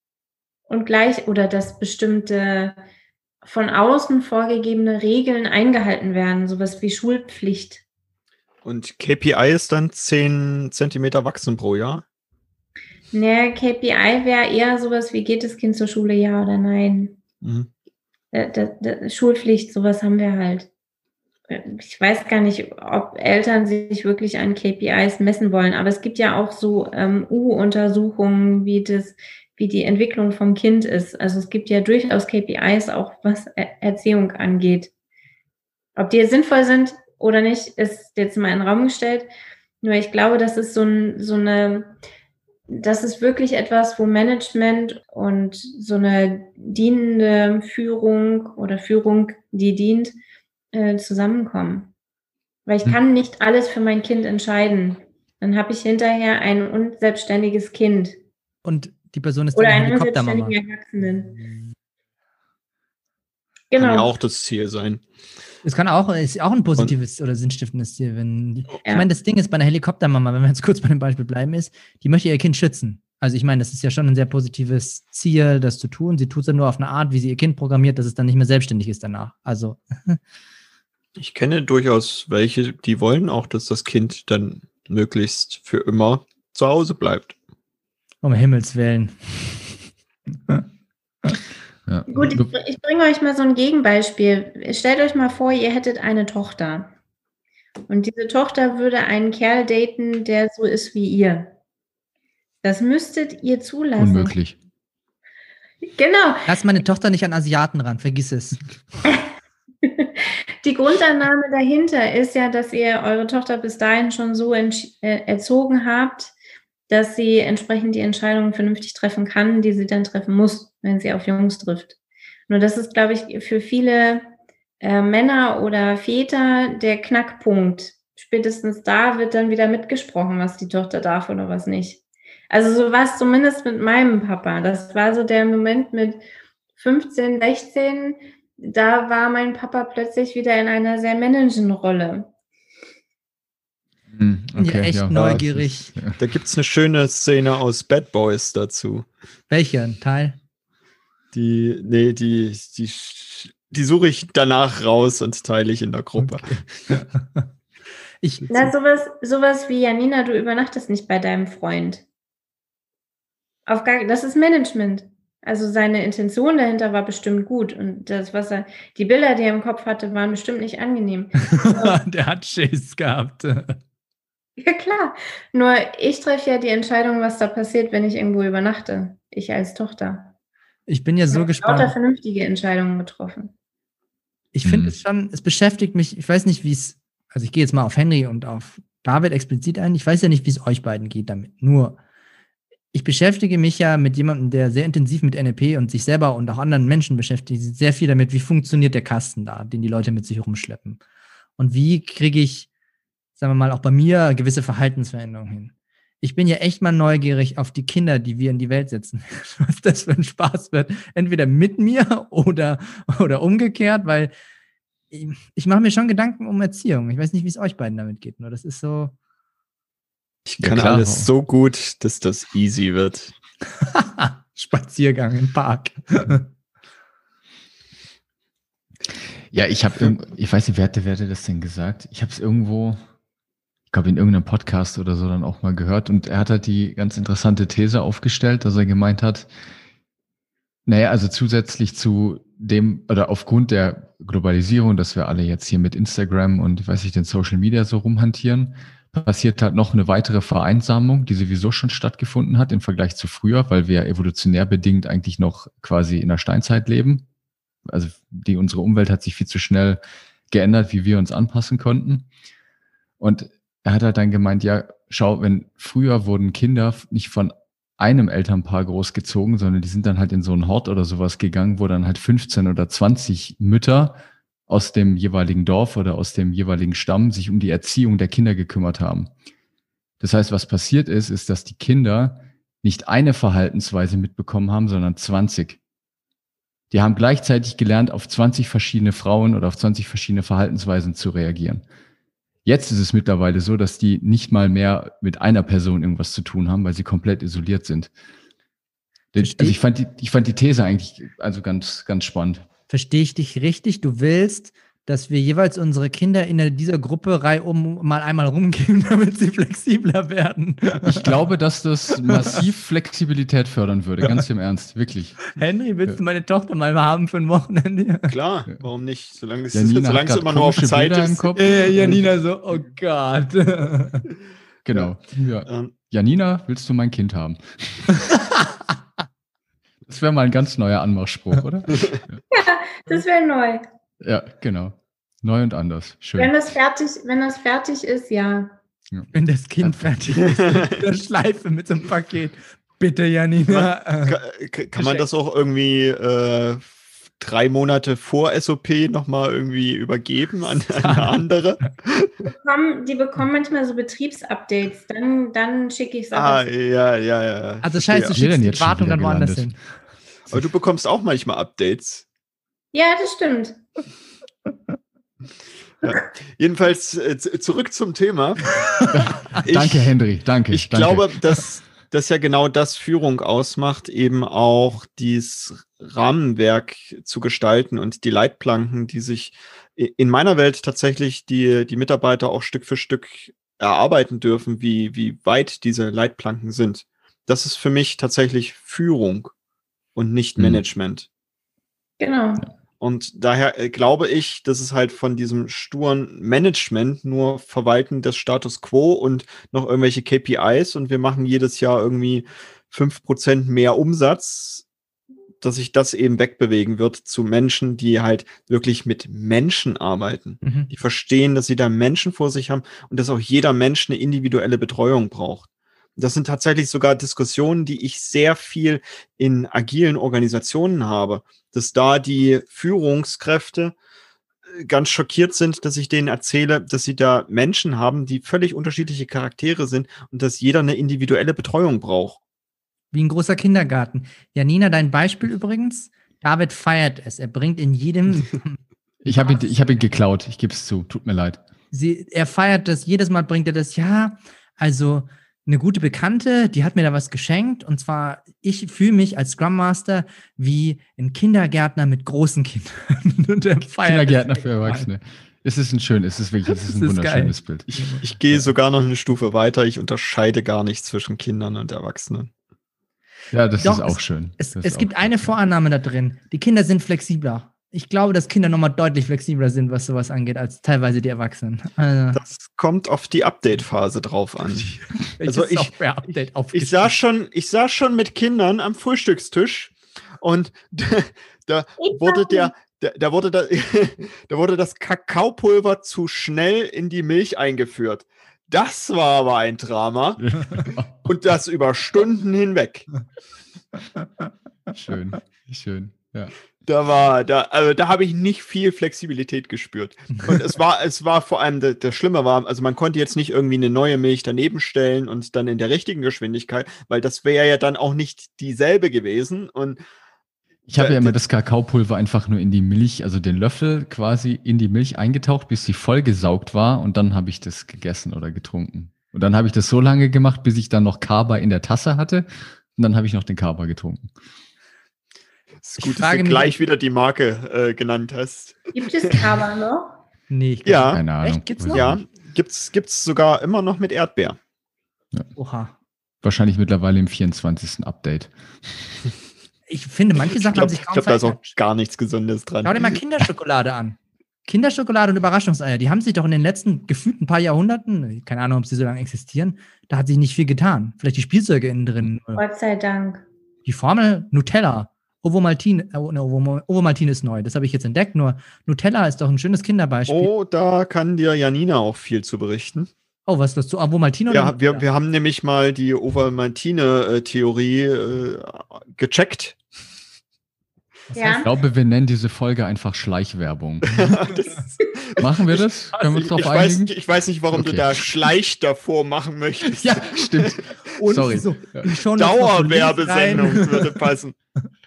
und gleich oder dass bestimmte von außen vorgegebene Regeln eingehalten werden, sowas wie Schulpflicht.
Und KPI ist dann 10 Zentimeter wachsen pro Jahr.
Ne, KPI wäre eher sowas wie geht das Kind zur Schule, ja oder nein.
Mhm.
Da, da, da, Schulpflicht, sowas haben wir halt. Ich weiß gar nicht, ob Eltern sich wirklich an KPIs messen wollen, aber es gibt ja auch so ähm, U-Untersuchungen, wie das, wie die Entwicklung vom Kind ist. Also es gibt ja durchaus KPIs, auch was Er- Erziehung angeht. Ob die sinnvoll sind oder nicht, ist jetzt mal in den Raum gestellt. Nur ich glaube, das ist so, ein, so eine, das ist wirklich etwas, wo Management und so eine dienende Führung oder Führung, die dient, äh, zusammenkommen. Weil ich
Hm.
kann nicht alles für mein Kind entscheiden. Dann habe ich hinterher ein unselbstständiges Kind
Und die Person ist
oder
dann Helikoptermama.
Erwachsenen.
Kann ja
Genau.
auch das Ziel sein.
Es kann auch, ist auch ein positives oder sinnstiftendes Ziel, wenn die, ich
Ja.
meine, das Ding ist bei einer Helikoptermama, wenn wir jetzt kurz bei dem Beispiel bleiben, ist, die möchte ihr Kind schützen. Also ich meine, das ist ja schon ein sehr positives Ziel, das zu tun. Sie tut es ja nur auf eine Art, wie sie ihr Kind programmiert, dass es dann nicht mehr selbstständig ist danach. Also
Ich kenne durchaus welche, die wollen auch, dass das Kind dann möglichst für immer zu Hause bleibt.
Um Himmels Willen.
Ja.
Gut, ich, bringe euch mal so ein Gegenbeispiel. Stellt euch mal vor, ihr hättet eine Tochter. Und diese Tochter würde einen Kerl daten, der so ist wie ihr. Das müsstet ihr zulassen.
Unmöglich.
Genau.
Lass meine Tochter nicht an Asiaten ran, vergiss es.
Die Grundannahme dahinter ist ja, dass ihr eure Tochter bis dahin schon so äh, erzogen habt, dass sie entsprechend die Entscheidungen vernünftig treffen kann, die sie dann treffen muss, wenn sie auf Jungs trifft. Nur das ist, glaube ich, für viele äh, Männer oder Väter der Knackpunkt. Spätestens da wird dann wieder mitgesprochen, was die Tochter darf oder was nicht. Also so war es zumindest mit meinem Papa. Das war so der Moment mit 15, 16. Da war mein Papa plötzlich wieder in einer sehr männlichen Rolle.
Hm, okay, ja, echt ja, neugierig.
Ja. Da gibt es eine schöne Szene aus Bad Boys dazu.
Welcher Teil?
Die, nee, die, die, die suche ich danach raus und teile ich in der Gruppe. Okay.
ich, Na, sowas, sowas wie Janina, du übernachtest nicht bei deinem Freund. Auf gar, das ist Management. Also seine Intention dahinter war bestimmt gut und das, was er, die Bilder, die er im Kopf hatte, waren bestimmt nicht angenehm.
Der hat Schiss gehabt.
Ja, klar. Nur ich treffe ja die Entscheidung, was da passiert, wenn ich irgendwo übernachte. Ich als Tochter.
Ich bin ja so ich gespannt.
Lauter vernünftige Entscheidungen getroffen.
Ich finde hm. es schon, es beschäftigt mich, ich weiß nicht, wie es, also ich gehe jetzt mal auf Henry und auf David explizit ein. Ich weiß ja nicht, wie es euch beiden geht damit. Nur, ich beschäftige mich ja mit jemandem, der sehr intensiv mit NLP und sich selber und auch anderen Menschen beschäftigt, sehr viel damit, wie funktioniert der Kasten da, den die Leute mit sich rumschleppen. Und wie kriege ich sagen wir mal, auch bei mir gewisse Verhaltensveränderungen hin. Ich bin ja echt mal neugierig auf die Kinder, die wir in die Welt setzen. Was das für ein Spaß wird. Entweder mit mir oder, oder umgekehrt, weil ich, ich mache mir schon Gedanken um Erziehung. Ich weiß nicht, wie es euch beiden damit geht, nur das ist so.
Ich kann ja, alles so gut, dass das easy wird.
Spaziergang im Park.
ja, ich habe, ich weiß nicht, wer hatte, wer hatte das denn gesagt? Ich habe es irgendwo, glaube, in irgendeinem Podcast oder so dann auch mal gehört. Und er hat halt die ganz interessante These aufgestellt, dass er gemeint hat, naja, also zusätzlich zu dem oder aufgrund der Globalisierung, dass wir alle jetzt hier mit Instagram und weiß ich den Social Media so rumhantieren, passiert halt noch eine weitere Vereinsamung, die sowieso schon stattgefunden hat im Vergleich zu früher, weil wir evolutionär bedingt eigentlich noch quasi in der Steinzeit leben. Also die unsere Umwelt hat sich viel zu schnell geändert, wie wir uns anpassen konnten. Und er hat halt dann gemeint, ja, schau, wenn früher wurden Kinder nicht von einem Elternpaar großgezogen, sondern die sind dann halt in so einen Hort oder sowas gegangen, wo dann halt 15 oder 20 Mütter aus dem jeweiligen Dorf oder aus dem jeweiligen Stamm sich um die Erziehung der Kinder gekümmert haben. Das heißt, was passiert ist, ist, dass die Kinder nicht eine Verhaltensweise mitbekommen haben, sondern 20. Die haben gleichzeitig gelernt, auf 20 verschiedene Frauen oder auf 20 verschiedene Verhaltensweisen zu reagieren. Jetzt ist es mittlerweile so, dass die nicht mal mehr mit einer Person irgendwas zu tun haben, weil sie komplett isoliert sind. Also ich fand die, ich fand die These eigentlich also ganz, ganz spannend.
Verstehe ich dich richtig? Du willst, dass wir jeweils unsere Kinder in dieser Gruppe reihum mal einmal rumgeben, damit sie flexibler werden.
Ich glaube, dass das massiv Flexibilität fördern würde, ganz im Ernst, wirklich.
Henry, willst du meine Tochter mal haben für ein Wochenende?
Klar, warum nicht? Solange es,
Janina solange es immer nur auf Zeit Bilder ist. Im Kopf. Ja,
Janina so, oh Gott.
Genau. Ja. Ähm. Janina, willst du mein Kind haben? das wäre mal ein ganz neuer Anmachspruch, oder?
ja, das wäre neu.
Ja, genau. Neu und anders. Schön.
Wenn das fertig, wenn das fertig ist, ja.
ja. Wenn das Kind fertig ist, mit der Schleife mit so einem Paket. Bitte, Janina.
Kann, kann man das auch irgendwie äh, drei Monate vor SOP nochmal irgendwie übergeben an, an eine andere?
Die bekommen, die bekommen manchmal so Betriebsupdates, dann, dann schicke ich es
Ah, ja, ja, ja.
Also scheiße, du schickst die Wartung dann woanders hin.
Aber du bekommst auch manchmal Updates.
Ja, das stimmt.
Ja. Jedenfalls äh, zurück zum Thema.
ich, danke, Henry. Danke.
Ich
danke.
glaube, dass das ja genau das Führung ausmacht, eben auch dieses Rahmenwerk zu gestalten und die Leitplanken, die sich in meiner Welt tatsächlich die, die Mitarbeiter auch Stück für Stück erarbeiten dürfen, wie, wie weit diese Leitplanken sind. Das ist für mich tatsächlich Führung und nicht mhm. Management.
Genau.
Und daher äh, glaube ich, dass es halt von diesem sturen Management nur Verwalten des Status quo und noch irgendwelche KPIs und wir machen jedes Jahr irgendwie fünf Prozent mehr Umsatz. dass sich das eben wegbewegen wird zu Menschen, die halt wirklich mit Menschen arbeiten.
Mhm.
Die verstehen, dass sie da Menschen vor sich haben und dass auch jeder Mensch eine individuelle Betreuung braucht. Das sind tatsächlich sogar Diskussionen, die ich sehr viel in agilen Organisationen habe, dass da die Führungskräfte äh, ganz schockiert sind, dass ich denen erzähle, dass sie da Menschen haben, die völlig unterschiedliche Charaktere sind und dass jeder eine individuelle Betreuung braucht.
Wie ein großer Kindergarten. Janina, dein Beispiel übrigens. David feiert es. Er bringt in jedem,
Ich habe ihn, ich hab ihn geklaut, ich gebe es zu, tut mir leid.
sie, er feiert das, jedes Mal bringt er das, ja, also eine gute Bekannte, die hat mir da was geschenkt und zwar, ich fühle mich als Scrum Master wie ein Kindergärtner mit großen Kindern. er
Kindergärtner für. Erwachsene. Es ist ein schön, es ist wirklich, es ist ein
ist
wunderschönes
geil.
Bild.
Ich, ich gehe sogar noch eine Stufe weiter. Ich unterscheide gar nicht zwischen Kindern und Erwachsenen.
Ja, das
Doch,
ist auch schön.
Es, es gibt
auch
eine
schön.
Vorannahme da drin. Die Kinder sind flexibler. Ich glaube, dass Kinder nochmal deutlich flexibler sind, was sowas angeht, als teilweise die Erwachsenen. Also,
Das kommt auf die Update-Phase drauf an. also ich- Ich
aufgeschrieben?
saß schon, ich saß schon mit Kindern am Frühstückstisch und da
Ich
wurde der, da, da wurde da, da wurde das Kakaopulver zu schnell in die Milch eingeführt. Das war aber ein Drama und das über Stunden hinweg.
schön, schön. Ja.
Da war, da, also da habe ich nicht viel Flexibilität gespürt. Und es war, es war vor allem, der, der Schlimme war, also man konnte jetzt nicht irgendwie eine neue Milch daneben stellen und dann in der richtigen Geschwindigkeit, weil das wäre ja dann auch nicht dieselbe gewesen. Und
Ich habe ja immer
da-
das Kakaopulver einfach nur in die Milch, also den Löffel quasi in die Milch eingetaucht, bis sie vollgesaugt war und dann habe ich das gegessen oder getrunken. Und dann habe ich das so lange gemacht, bis ich dann noch Kaba in der Tasse hatte und dann habe ich noch den Kaba getrunken.
Ist
Ich
gut, dass du gleich wieder die Marke äh, genannt hast.
Gibt es Kaba noch?
Nee, ich
Ja.
Keine Ahnung.
Echt? Gibt's
Weiß
noch?
ich
Ja,
nicht.
gibt's, gibt's sogar immer noch mit Erdbeer.
Oha.
Wahrscheinlich mittlerweile im 24. Update.
Ich finde, manche
Ich
Sachen
glaube,
haben sich kaum
glaub, da ist auch gar nichts Gesundes dran.
Schau dir mal Kinderschokolade an. Kinderschokolade und Überraschungseier, die haben sich doch in den letzten gefühlten paar Jahrhunderten, keine Ahnung, ob sie so lange existieren, da hat sich nicht viel getan. Vielleicht die Spielzeuge innen drin.
Gott sei Dank.
Die Formel Nutella. Ovomaltine, äh, ne, Ovo- Ovomaltine ist neu, das habe ich jetzt entdeckt, nur Nutella ist doch ein schönes Kinderbeispiel. Oh,
Oh, da kann dir Janina auch viel zu berichten.
was ist das zu Ovomaltine oder
Ja, wir, wir haben nämlich mal die Ovalmantine-Theorie äh, gecheckt.
Ja.
Ich glaube, wir nennen diese Folge einfach Schleichwerbung. Machen wir das? Können wir uns
ich,
darauf
ich, weiß,
einigen?
ich weiß nicht, warum du
Okay.
da Schleich davor machen möchtest.
Ja, stimmt.
Und
Sorry.
so,
Ja.
Dauerwerbesendung würde passen.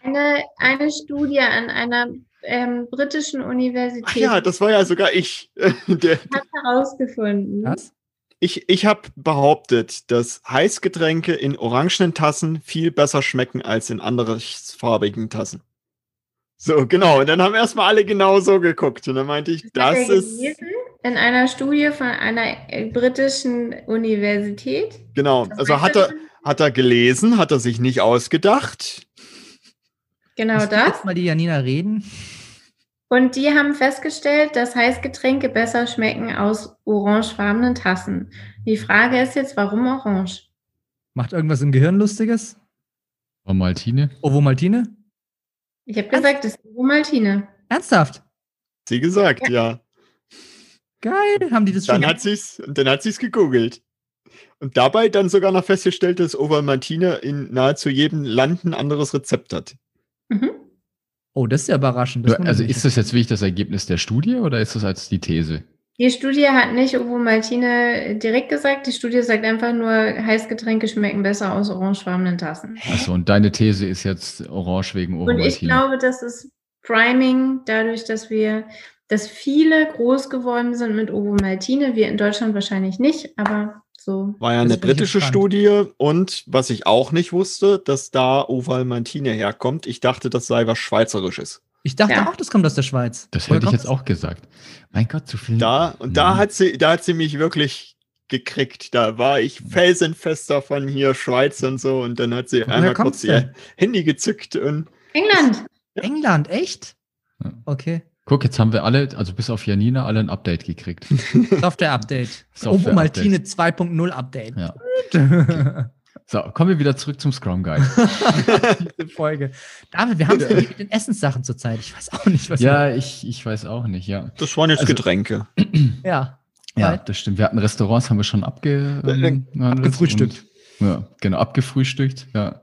Eine, eine Studie an einer ähm, britischen Universität
Ach ja, das war ja sogar ich. Der,
hat herausgefunden,
Was?
ich ich habe behauptet, dass Heißgetränke in orangenen Tassen viel besser schmecken als in andersfarbigen Tassen. So, genau. Und dann haben erstmal alle genau so geguckt. Und dann meinte ich,
hat
das
er
ist.
gelesen in einer Studie von einer äh, britischen Universität.
Genau.
Was
Also hat er, hat er gelesen, hat er sich nicht ausgedacht.
Genau
Lass
das.
Jetzt mal die Janina reden.
Und die haben festgestellt, dass Heißgetränke besser schmecken aus orangefarbenen Tassen. Die Frage ist jetzt, warum orange?
Macht irgendwas im Gehirn Lustiges?
Und Maltine?
Ovomaltine?
Ich habe gesagt, das ist Ovomaltine.
Ernsthaft?
Sie gesagt, ja.
Geil, haben die das
Dann
schon?
hat sie's, und dann hat sie's gegoogelt. Und dabei dann sogar noch festgestellt, dass Ovalmantine in nahezu jedem Land ein anderes Rezept hat.
Oh, das ist ja überraschend. Das
Also ist das jetzt wirklich das Ergebnis der Studie oder ist das als die These?
Die Studie hat nicht Ovomaltine direkt gesagt. Die Studie sagt einfach nur, Heißgetränke schmecken besser aus orangefarbenen Tassen.
Achso, und deine These ist jetzt orange wegen
Und ich glaube, das ist Priming, dadurch, dass wir, dass viele groß geworden sind mit Ovomaltine. Wir in Deutschland wahrscheinlich nicht, aber so.
War ja
Das
eine britische. Studie und was ich auch nicht wusste, dass da Ovalmantine herkommt. Ich dachte, das sei was Schweizerisches.
Ich dachte
Ja.
auch, das kommt aus der Schweiz.
das
Woher
hätte ich jetzt auch gesagt. Mein Gott, zu viel.
Da, und da hat sie, da hat sie mich wirklich gekriegt. Da war ich felsenfest davon hier, Schweiz und so. Und dann hat sie
Woher
einmal kurz ihr
denn?
Handy gezückt und
England.
England, echt?
Ja.
Okay.
Guck, jetzt haben wir alle, also bis auf Janina, alle ein Update gekriegt.
Software-Update.
Software-Update.
Ovomaltine 2.0 Update.
Ja. So, kommen wir wieder zurück zum Scrum Guide.
Diese Folge. David, wir haben es mit den Essenssachen zurzeit. Ich weiß auch nicht, was
ja, ich, ich weiß auch nicht, ja.
Das waren jetzt
Also-
Getränke.
Ja.
Ja,
Weil-
das stimmt. Wir hatten Restaurants, haben wir schon abge, ähm,
abgefrühstückt.
Und, ja, genau, abgefrühstückt, ja.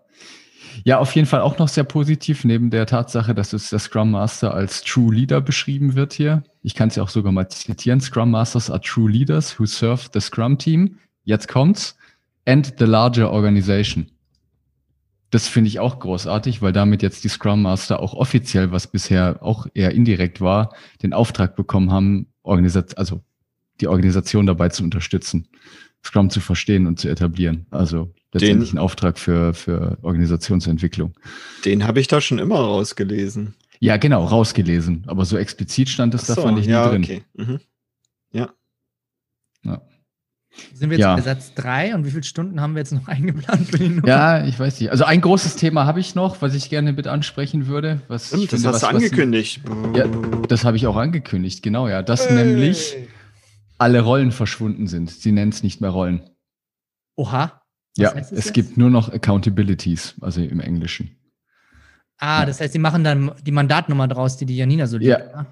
Ja, auf jeden Fall auch noch sehr positiv, neben der Tatsache, dass es der Scrum Master als True Leader beschrieben wird hier. Ich kann es ja auch sogar mal zitieren. Scrum Masters are true leaders who serve the Scrum Team. Jetzt kommt's. And the larger organization. Das finde ich auch großartig, weil damit jetzt die Scrum Master auch offiziell, was bisher auch eher indirekt war, den Auftrag bekommen haben, Organisat also die Organisation dabei zu unterstützen, Scrum zu verstehen und zu etablieren. Also letztendlich ein Auftrag für, für Organisationsentwicklung.
Den habe ich da schon immer rausgelesen.
Ja, genau, rausgelesen. Aber so explizit stand es da,
So,
fand ich nie
ja,
drin.
okay. Mhm.
Sind wir jetzt
Ja.
bei Satz 3 und wie viele Stunden haben wir jetzt noch eingeplant für die Nummer?
Ja, ich weiß nicht. Also ein großes Thema habe ich noch, was ich gerne mit ansprechen würde. Was
Stimmt, das
finde,
hast
was,
du
was-
angekündigt.
Ja, das habe ich auch angekündigt, genau, ja. Dass nämlich alle Rollen verschwunden sind. Sie nennen es nicht mehr Rollen.
Oha. Was
ja, es
jetzt?
gibt nur noch Accountabilities, also im Englischen.
Ah,
Ja.
das heißt, sie machen dann die Mandatnummer draus, die die Janina so liebt.
Ja.
oder?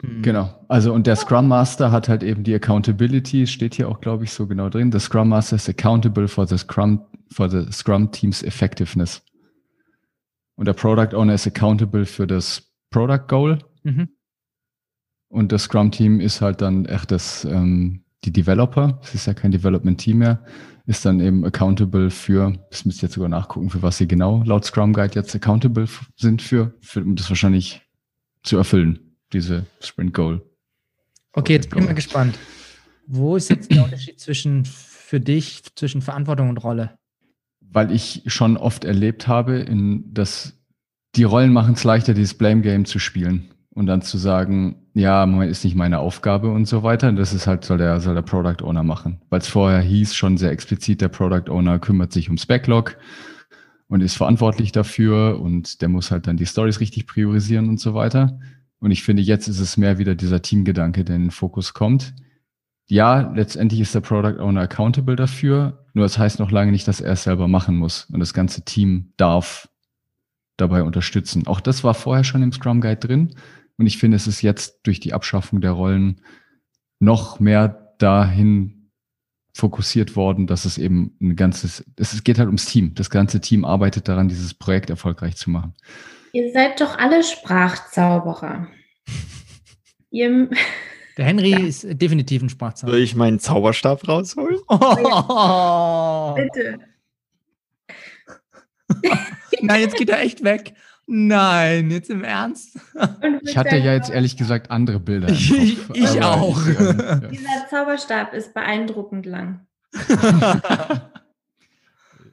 Hm.
Genau. Also und der Scrum Master hat halt eben die Accountability, steht hier auch, glaube ich, so genau drin. The Scrum Master is accountable for the Scrum, for the Scrum Team's effectiveness. Und der Product Owner ist accountable für das Product Goal.
Mhm.
Und das Scrum Team ist halt dann echt das, ähm, die Developer. Es ist ja kein Development Team mehr. Ist dann eben accountable für, das müsst ihr jetzt sogar nachgucken, für was sie genau laut Scrum Guide jetzt accountable sind für, für um das wahrscheinlich zu erfüllen, diese Sprint Goal.
Okay, jetzt bin ich mal gespannt. Wo ist jetzt der Unterschied zwischen für dich, zwischen Verantwortung und Rolle?
weil ich schon oft erlebt habe, in, dass die Rollen machen es leichter, dieses Blame Game zu spielen und dann zu sagen, ja, ist nicht meine Aufgabe und so weiter. Das ist halt, soll der, soll der Product Owner machen. Weil es vorher hieß schon sehr explizit, der Product Owner kümmert sich ums Backlog und ist verantwortlich dafür und der muss halt dann die Stories richtig priorisieren und so weiter. Und ich finde, jetzt ist es mehr wieder dieser Teamgedanke, der in den Fokus kommt. Ja, letztendlich ist der Product Owner accountable dafür, nur das heißt noch lange nicht, dass er es selber machen muss. Und das ganze Team darf dabei unterstützen. Auch das war vorher schon im Scrum Guide drin. Und ich finde, es ist jetzt durch die Abschaffung der Rollen noch mehr dahin fokussiert worden, dass es eben ein ganzes, es geht halt ums Team. Das ganze Team arbeitet daran, dieses Projekt erfolgreich zu machen.
Ihr seid doch alle Sprachzauberer. Ihr,
Der Henry
Ja.
ist definitiv ein Sprachzauber.
Soll ich meinen Zauberstab rausholen?
Oh.
bitte.
Nein, jetzt geht er echt weg. Nein, jetzt im Ernst.
Ich hatte ja jetzt ehrlich gesagt andere Bilder. Im
Ich-
Kopf,
ich
aber
auch.
Ich, ähm, ja.
Dieser Zauberstab ist beeindruckend lang.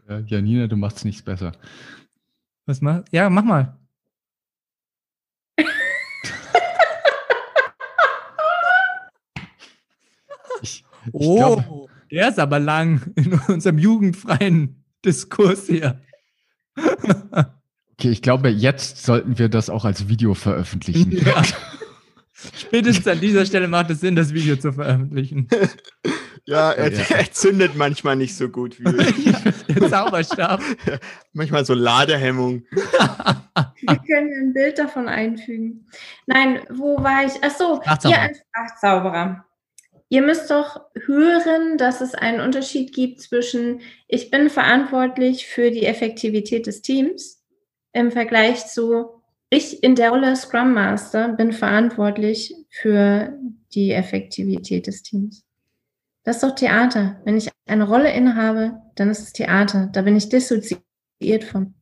Ja, Janina, du machst nichts besser.
Was mach? Ja, mach mal.
Ich, ich
Oh,
glaub,
der ist aber lang in unserem jugendfreien Diskurs hier.
Okay, ich glaube, jetzt sollten wir das auch als Video veröffentlichen.
Ja. Spätestens an dieser Stelle macht es Sinn, das Video zu veröffentlichen.
Ja, er,
Ja.
er zündet manchmal nicht so gut wie
Der Zauberstab.
manchmal so Ladehemmung.
Wir können ein Bild davon einfügen. Nein, wo war ich? Ach so, ihr als Sprachzauberer. Ihr müsst doch hören, dass es einen Unterschied gibt zwischen, ich bin verantwortlich für die Effektivität des Teams im Vergleich zu, ich in der Rolle Scrum Master bin verantwortlich für die Effektivität des Teams. Das ist doch Theater. Wenn ich eine Rolle innehabe, dann ist es Theater. Da bin ich dissoziiert von.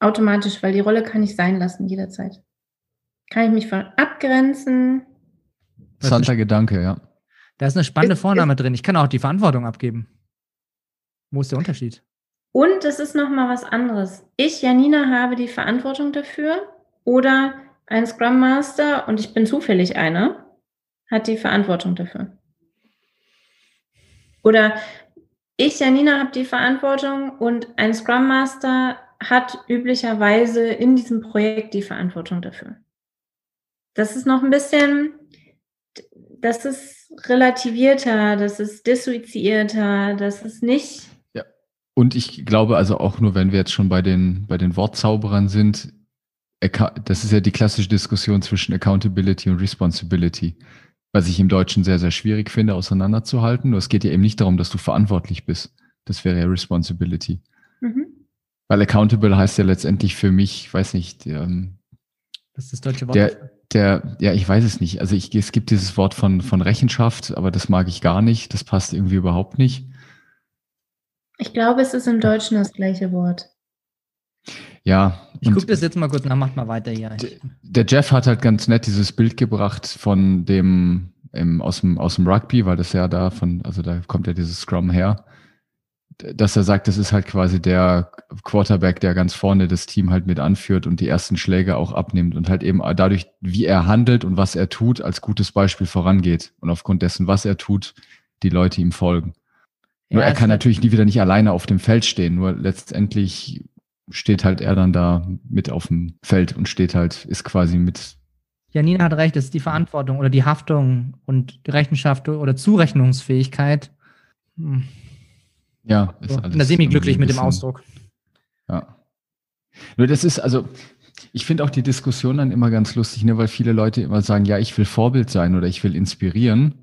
Automatisch, weil die Rolle kann ich sein lassen jederzeit. Kann ich mich von abgrenzen.
Interessanter Gedanke, ja.
Da ist eine spannende
Ist-
Vorname drin. Ich kann auch die Verantwortung abgeben. Wo ist der Unterschied?
Und es ist nochmal was anderes. Ich, Janina, habe die Verantwortung dafür oder ein Scrum Master und ich bin zufällig einer, hat die Verantwortung dafür. Oder ich, Janina, habe die Verantwortung und ein Scrum Master hat üblicherweise in diesem Projekt die Verantwortung dafür. Das ist noch ein bisschen, das ist relativierter, das ist dissoziierter, das ist nicht
Und ich glaube also auch nur, wenn wir jetzt schon bei den, bei den Wortzauberern sind, das ist ja die klassische Diskussion zwischen Accountability und Responsibility, was ich im Deutschen sehr, sehr schwierig finde, auseinanderzuhalten. Nur es geht ja eben nicht darum, dass du verantwortlich bist. Das wäre ja Responsibility. Mhm. Weil accountable heißt ja letztendlich für mich, weiß nicht, ähm,
das ist das deutsche Wort.
Der, der, ja, ich weiß es nicht. Also ich, es gibt dieses Wort von, von Rechenschaft, aber das mag ich gar nicht. Das passt irgendwie überhaupt nicht.
Ich glaube, es ist im Deutschen das gleiche Wort.
Ja.
Ich gucke das jetzt mal kurz nach, macht mal weiter hier.
Der Jeff hat halt ganz nett dieses Bild gebracht von dem, im, aus, dem aus dem Rugby, weil das ja da von, also da kommt ja dieses Scrum her dass er sagt, das ist halt quasi der Quarterback, der ganz vorne das Team halt mit anführt und die ersten Schläge auch abnimmt und halt eben dadurch, wie er handelt und was er tut, als gutes Beispiel vorangeht und aufgrund dessen, was er tut, die Leute ihm folgen. Nur ja, er kann natürlich nie wieder nicht alleine auf dem Feld stehen, nur letztendlich steht halt er dann da mit auf dem Feld und steht halt, ist quasi mit.
Janina hat recht, es ist die Verantwortung oder die Haftung und die Rechenschaft oder Zurechnungsfähigkeit. Hm
ja,
ist so, alles. Ich bin semi-glücklich mit dem Ausdruck.
Ja. Nur das ist, also, ich finde auch die Diskussion dann immer ganz lustig, ne, weil viele Leute immer sagen, ja, ich will Vorbild sein oder ich will inspirieren.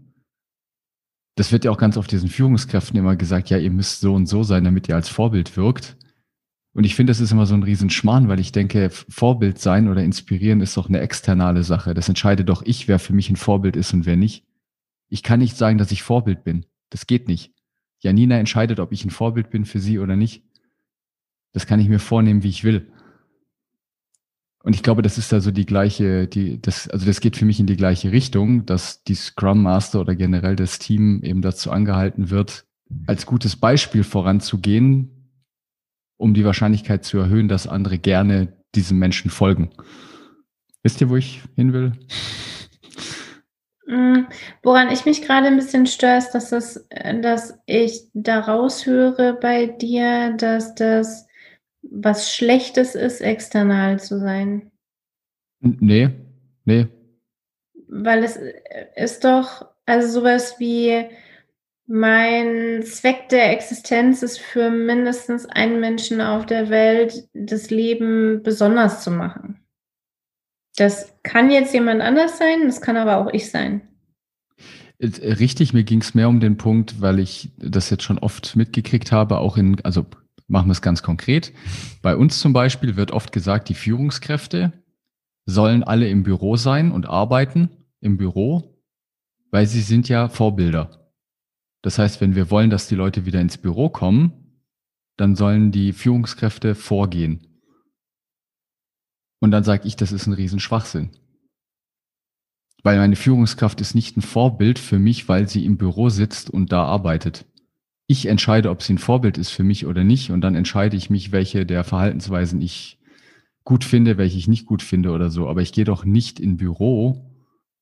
Das wird ja auch ganz oft diesen Führungskräften immer gesagt, ja, ihr müsst so und so sein, damit ihr als Vorbild wirkt. Und ich finde, das ist immer so ein Riesenschmarrn, weil ich denke, Vorbild sein oder inspirieren ist doch eine externe Sache. Das entscheide doch ich, wer für mich ein Vorbild ist und wer nicht. Ich kann nicht sagen, dass ich Vorbild bin. Das geht nicht. Janina entscheidet, ob ich ein Vorbild bin für sie oder nicht. Das kann ich mir vornehmen, wie ich will. Und ich glaube, das ist also die gleiche, die, das, also das geht für mich in die gleiche Richtung, dass die Scrum Master oder generell das Team eben dazu angehalten wird, als gutes Beispiel voranzugehen, um die Wahrscheinlichkeit zu erhöhen, dass andere gerne diesem Menschen folgen. Wisst ihr, wo ich hin will?
Mm, woran ich mich gerade ein bisschen störe, ist, dass, das, dass ich daraus höre bei dir, dass das was Schlechtes ist, external zu sein.
Nee, nee.
Weil es ist doch, also sowas wie mein Zweck der Existenz ist für mindestens einen Menschen auf der Welt, das Leben besonders zu machen. Das kann jetzt jemand anders sein, das kann aber auch ich sein.
Äh, richtig, mir ging es mehr um den Punkt, weil ich das jetzt schon oft mitgekriegt habe, auch in, also machen wir es ganz konkret. Bei uns zum Beispiel wird oft gesagt, die Führungskräfte sollen alle im Büro sein und arbeiten im Büro, weil sie sind ja Vorbilder. Das heißt, wenn wir wollen, dass die Leute wieder ins Büro kommen, dann sollen die Führungskräfte vorgehen. Und dann sage ich, das ist ein Riesenschwachsinn. Weil meine Führungskraft ist nicht ein Vorbild für mich, weil sie im Büro sitzt und da arbeitet. Ich entscheide, ob sie ein Vorbild ist für mich oder nicht. Und dann entscheide ich mich, welche der Verhaltensweisen ich gut finde, welche ich nicht gut finde oder so. Aber ich gehe doch nicht in Büro,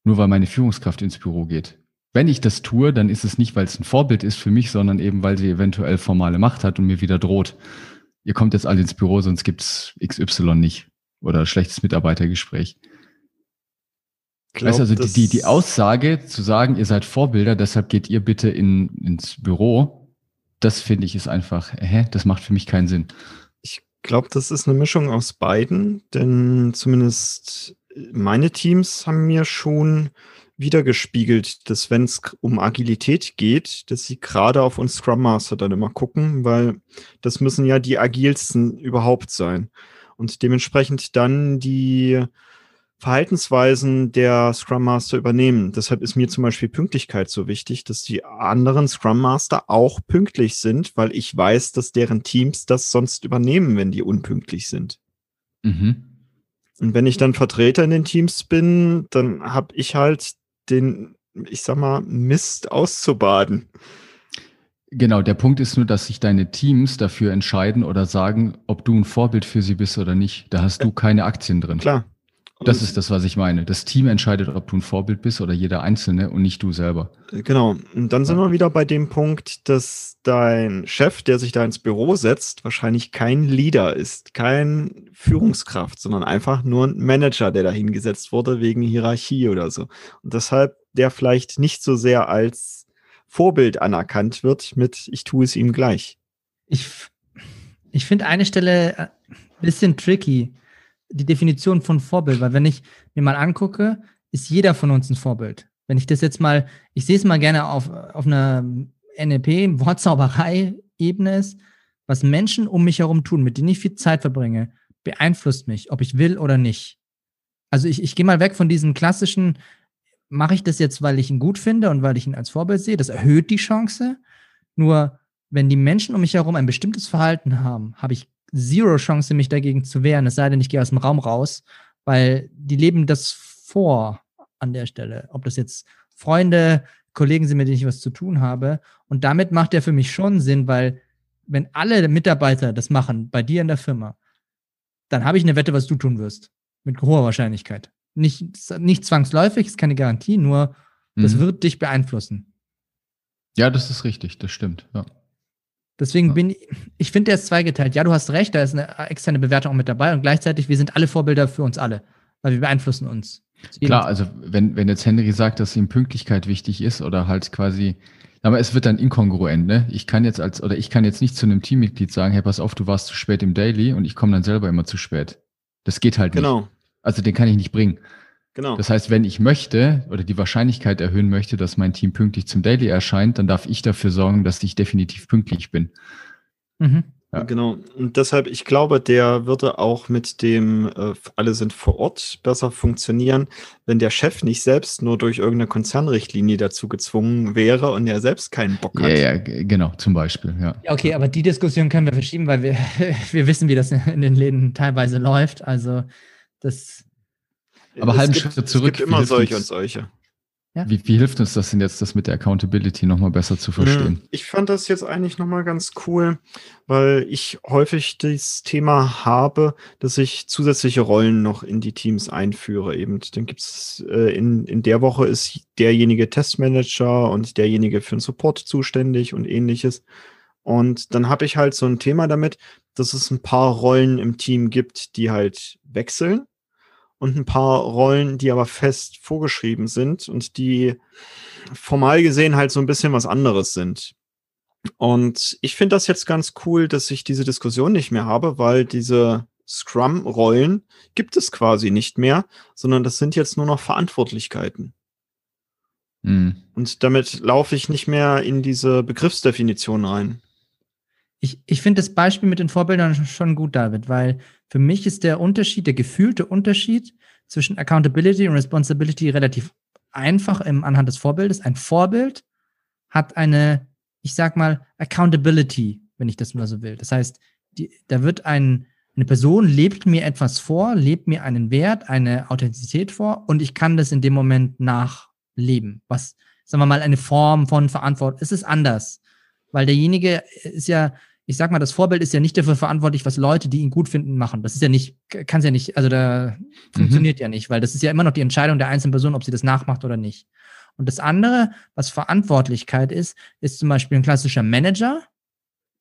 nur weil meine Führungskraft ins Büro geht. Wenn ich das tue, dann ist es nicht, weil es ein Vorbild ist für mich, sondern eben, weil sie eventuell formale Macht hat und mir wieder droht. Ihr kommt jetzt alle ins Büro, sonst gibt's XY nicht oder schlechtes Mitarbeitergespräch. Glaub, weißt also die, die, die Aussage zu sagen, ihr seid Vorbilder, deshalb geht ihr bitte in, ins Büro, das finde ich ist einfach, hä, das macht für mich keinen Sinn.
Ich glaube, das ist eine Mischung aus beiden, denn zumindest meine Teams haben mir schon wiedergespiegelt, dass wenn es um Agilität geht, dass sie gerade auf uns Scrum Master dann immer gucken, weil das müssen ja die agilsten überhaupt sein und dementsprechend dann die Verhaltensweisen der Scrum Master übernehmen. Deshalb ist mir zum Beispiel Pünktlichkeit so wichtig, dass die anderen Scrum Master auch pünktlich sind, weil ich weiß, dass deren Teams das sonst übernehmen, wenn die unpünktlich sind. Mhm. Und wenn ich dann Vertreter in den Teams bin, dann habe ich halt den, ich sag mal, Mist auszubaden.
Genau, der Punkt ist nur, dass sich deine Teams dafür entscheiden oder sagen, ob du ein Vorbild für sie bist oder nicht. Da hast du keine Aktien drin.
Klar.
Das ist das, was ich meine. Das Team entscheidet, ob du ein Vorbild bist oder jeder Einzelne und nicht du selber.
Genau. Und dann sind wir wieder bei dem Punkt, dass dein Chef, der sich da ins Büro setzt, wahrscheinlich kein Leader ist, kein Führungskraft, sondern einfach nur ein Manager, der da hingesetzt wurde wegen Hierarchie oder so. Und deshalb der vielleicht nicht so sehr als Vorbild anerkannt wird mit ich tue es ihm gleich.
Ich Ich finde eine Stelle ein äh, bisschen tricky, die Definition von Vorbild, weil wenn ich mir mal angucke, ist jeder von uns ein Vorbild. Wenn ich das jetzt mal, ich sehe es mal gerne auf, auf einer NLP, Wortzauberei-Ebene ist, was Menschen um mich herum tun, mit denen ich viel Zeit verbringe, beeinflusst mich, ob ich will oder nicht. Also ich, ich gehe mal weg von diesem klassischen, mache ich das jetzt, weil ich ihn gut finde und weil ich ihn als Vorbild sehe, das erhöht die Chance. Nur wenn die Menschen um mich herum ein bestimmtes Verhalten haben, habe ich zero Chance, mich dagegen zu wehren, es sei denn, ich gehe aus dem Raum raus, weil die leben das vor an der Stelle. Ob das jetzt Freunde, Kollegen sind, mit denen ich was zu tun habe. Und damit macht er für mich schon Sinn, weil wenn alle Mitarbeiter das machen, bei dir in der Firma, dann habe ich eine Wette, was du tun wirst. Mit hoher Wahrscheinlichkeit. Nicht, nicht zwangsläufig, ist keine Garantie, nur das mhm. wird dich beeinflussen.
Ja, das ist richtig, das stimmt. Ja.
Deswegen ja. bin ich, ich finde, der ist zweigeteilt. Ja, du hast recht, da ist eine externe Bewertung auch mit dabei und gleichzeitig, wir sind alle Vorbilder für uns alle, weil wir beeinflussen uns.
Klar, also wenn, wenn jetzt Henry sagt, dass ihm Pünktlichkeit wichtig ist oder halt quasi, aber es wird dann inkongruent, ne? Ich kann jetzt als, oder ich kann jetzt nicht zu einem Teammitglied sagen, hey, pass auf, du warst zu spät im Daily und ich komme dann selber immer zu spät. Das geht halt
genau.
nicht. Genau. Also den kann ich nicht bringen.
Genau.
Das heißt, wenn ich möchte oder die Wahrscheinlichkeit erhöhen möchte, dass mein Team pünktlich zum Daily erscheint, dann darf ich dafür sorgen, dass ich definitiv pünktlich bin.
Mhm. Ja. Genau. Und deshalb, ich glaube, der würde auch mit dem äh, alle sind vor Ort besser funktionieren, wenn der Chef nicht selbst nur durch irgendeine Konzernrichtlinie dazu gezwungen wäre und er selbst keinen Bock hat.
Ja, ja, genau, zum Beispiel, ja.
Okay, aber die Diskussion können wir verschieben, weil wir, wir wissen, wie das in den Läden teilweise läuft. Also das.
Aber halben Schritt zurück.
Es gibt immer solche und solche.
Ja. Wie, wie, hilft uns das denn jetzt, das mit der Accountability nochmal besser zu verstehen?
Ich fand das jetzt eigentlich nochmal ganz cool, weil ich häufig das Thema habe, dass ich zusätzliche Rollen noch in die Teams einführe. Eben, dann gibt es äh, in, in der Woche ist derjenige Testmanager und derjenige für den Support zuständig und ähnliches. Und dann habe ich halt so ein Thema damit, dass es ein paar Rollen im Team gibt, die halt wechseln und ein paar Rollen, die aber fest vorgeschrieben sind und die formal gesehen halt so ein bisschen was anderes sind. Und ich finde das jetzt ganz cool, dass ich diese Diskussion nicht mehr habe, weil diese Scrum-Rollen gibt es quasi nicht mehr, sondern das sind jetzt nur noch Verantwortlichkeiten. Mhm. Und damit laufe ich nicht mehr in diese Begriffsdefinition rein.
Ich, ich finde das Beispiel mit den Vorbildern schon gut, David, weil für mich ist der Unterschied, der gefühlte Unterschied zwischen Accountability und Responsibility relativ einfach im Anhand des Vorbildes. Ein Vorbild hat eine, ich sag mal, Accountability, wenn ich das mal so will. Das heißt, die, da wird ein, eine Person lebt mir etwas vor, lebt mir einen Wert, eine Authentizität vor und ich kann das in dem Moment nachleben. Was, sagen wir mal, eine Form von Verantwortung. Es ist anders, weil derjenige ist ja ich sag mal, das Vorbild ist ja nicht dafür verantwortlich, was Leute, die ihn gut finden, machen. Das ist ja nicht, kann es ja nicht, also da mhm. funktioniert ja nicht, weil das ist ja immer noch die Entscheidung der einzelnen Person, ob sie das nachmacht oder nicht. Und das andere, was Verantwortlichkeit ist, ist zum Beispiel ein klassischer Manager,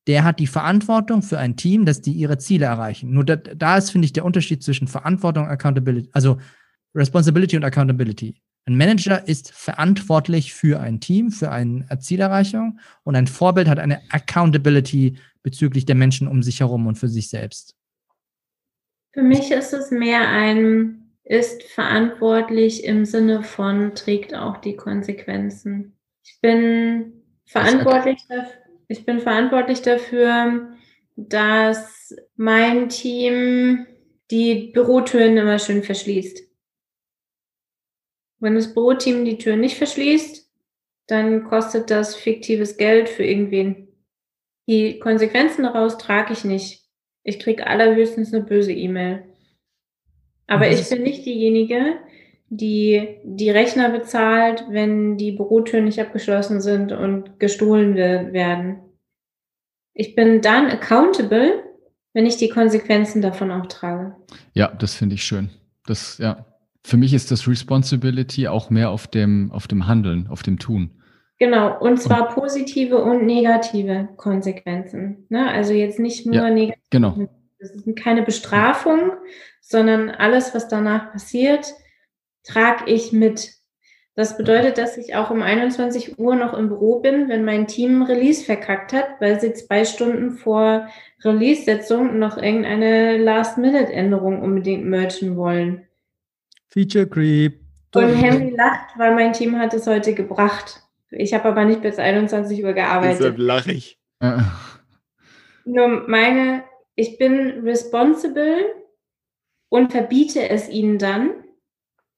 der hat die Verantwortung für ein Team, dass die ihre Ziele erreichen. Nur da, da ist, finde ich, der Unterschied zwischen Verantwortung und Accountability, also Responsibility und Accountability. Ein Manager ist verantwortlich für ein Team, für eine Zielerreichung und ein Vorbild hat eine Accountability bezüglich der Menschen um sich herum und für sich selbst?
Für mich ist es mehr ein, ist verantwortlich im Sinne von, trägt auch die Konsequenzen. Ich bin verantwortlich, dafür, ich bin verantwortlich dafür, dass mein Team die Bürotüren immer schön verschließt. Wenn das Büroteam die Tür nicht verschließt, dann kostet das fiktives Geld für irgendwen. Die Konsequenzen daraus trage ich nicht. Ich kriege allerhöchstens eine böse E-Mail. Aber ich bin nicht diejenige, die die Rechner bezahlt, wenn die Bürotüren nicht abgeschlossen sind und gestohlen werden. Ich bin dann accountable, wenn ich die Konsequenzen davon auch trage.
Ja, das finde ich schön. Das, ja. Für mich ist das Responsibility auch mehr auf dem, auf dem Handeln, auf dem Tun.
Genau, und zwar positive und negative Konsequenzen. Ne? Also jetzt nicht nur ja, negative.
Genau.
Das ist keine Bestrafung, sondern alles, was danach passiert, trage ich mit. Das bedeutet, dass ich auch um 21 Uhr noch im Büro bin, wenn mein Team Release verkackt hat, weil sie zwei Stunden vor Release-Setzung noch irgendeine Last-Minute-Änderung unbedingt merchen wollen.
Feature Creep.
Und Henry lacht, weil mein Team hat es heute gebracht. Ich habe aber nicht bis 21 Uhr gearbeitet.
Deshalb lache ich.
Nur meine, ich bin responsible und verbiete es ihnen dann,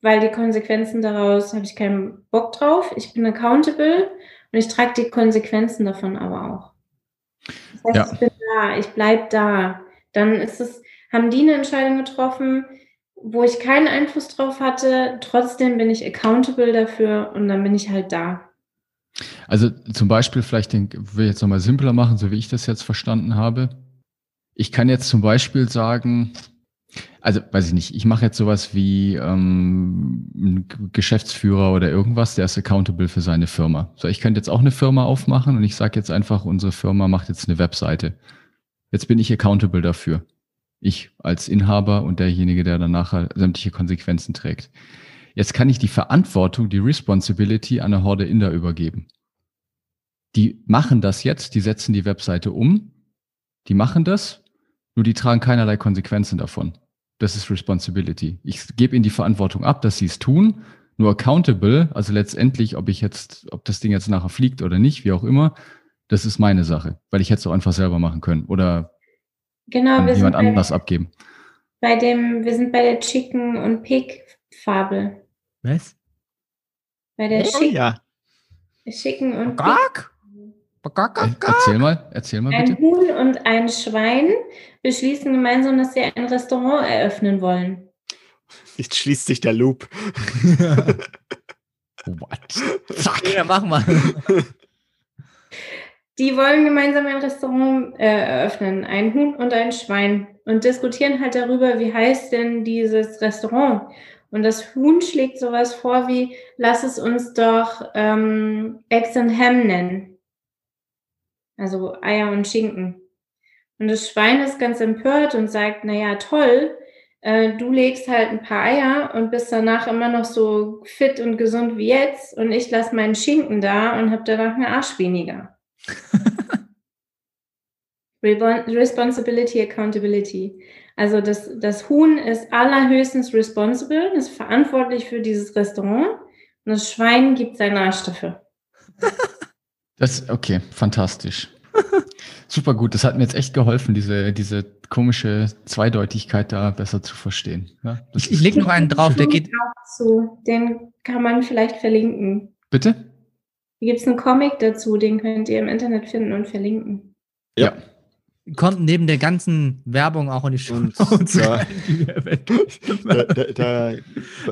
weil die Konsequenzen daraus habe ich keinen Bock drauf. Ich bin accountable und ich trage die Konsequenzen davon aber auch. Das heißt,
Ja.
ich bin da, ich bleib da. Dann ist es, haben die eine Entscheidung getroffen, wo ich keinen Einfluss drauf hatte. Trotzdem bin ich accountable dafür und dann bin ich halt da.
Also zum Beispiel, vielleicht den, will ich jetzt nochmal simpler machen, so wie ich das jetzt verstanden habe. Ich kann jetzt zum Beispiel sagen, also weiß ich nicht, ich mache jetzt sowas wie ähm, ein Geschäftsführer oder irgendwas, der ist accountable für seine Firma. So, ich könnte jetzt auch eine Firma aufmachen und ich sage jetzt einfach, unsere Firma macht jetzt eine Webseite. Jetzt bin ich accountable dafür. Ich als Inhaber und derjenige, der dann nachher sämtliche Konsequenzen trägt. Jetzt kann ich die Verantwortung, die Responsibility an eine Horde Inder übergeben. Die machen das jetzt, die setzen die Webseite um, die machen das, nur die tragen keinerlei Konsequenzen davon. Das ist Responsibility. Ich gebe ihnen die Verantwortung ab, dass sie es tun, nur accountable, also letztendlich, ob ich jetzt, ob das Ding jetzt nachher fliegt oder nicht, wie auch immer, das ist meine Sache, weil ich hätte es auch einfach selber machen können oder
Genau, wir sind,
jemand
bei,
anders abgeben.
bei dem, wir sind bei der Chicken und Pig Fabel.
Was?
Bei der
Oh
Chicken,
ja.
Chicken und Pig.
Äh, Erzähl mal, erzähl mal
Ein
bitte.
Huhn und ein Schwein beschließen gemeinsam, dass sie ein Restaurant eröffnen wollen.
Jetzt schließt sich der Loop.
What?
Ja, mach mal.
Die wollen gemeinsam ein Restaurant äh, eröffnen, ein Huhn und ein Schwein, und diskutieren halt darüber, wie heißt denn dieses Restaurant. Und das Huhn schlägt sowas vor wie, lass es uns doch ähm, Eggs and Ham nennen. Also Eier und Schinken. Und das Schwein ist ganz empört und sagt, naja, toll, äh, du legst halt ein paar Eier und bist danach immer noch so fit und gesund wie jetzt und ich lasse meinen Schinken da und habe danach einen Arsch weniger. Responsibility, Accountability. Also das, das Huhn ist allerhöchstens responsible, ist verantwortlich für dieses Restaurant und das Schwein gibt seinen Arsch dafür.
Das, okay, fantastisch. Super gut. Das hat mir jetzt echt geholfen, diese, diese komische Zweideutigkeit da besser zu verstehen. Ja,
Ich, ich
ist-
leg noch einen drauf, der geht.
Zu, den kann man vielleicht verlinken.
Bitte?
Hier gibt es einen Comic dazu, den könnt ihr im Internet finden und verlinken.
Ja.
Kommt neben der ganzen Werbung auch in die Show.
Und da- Da, da,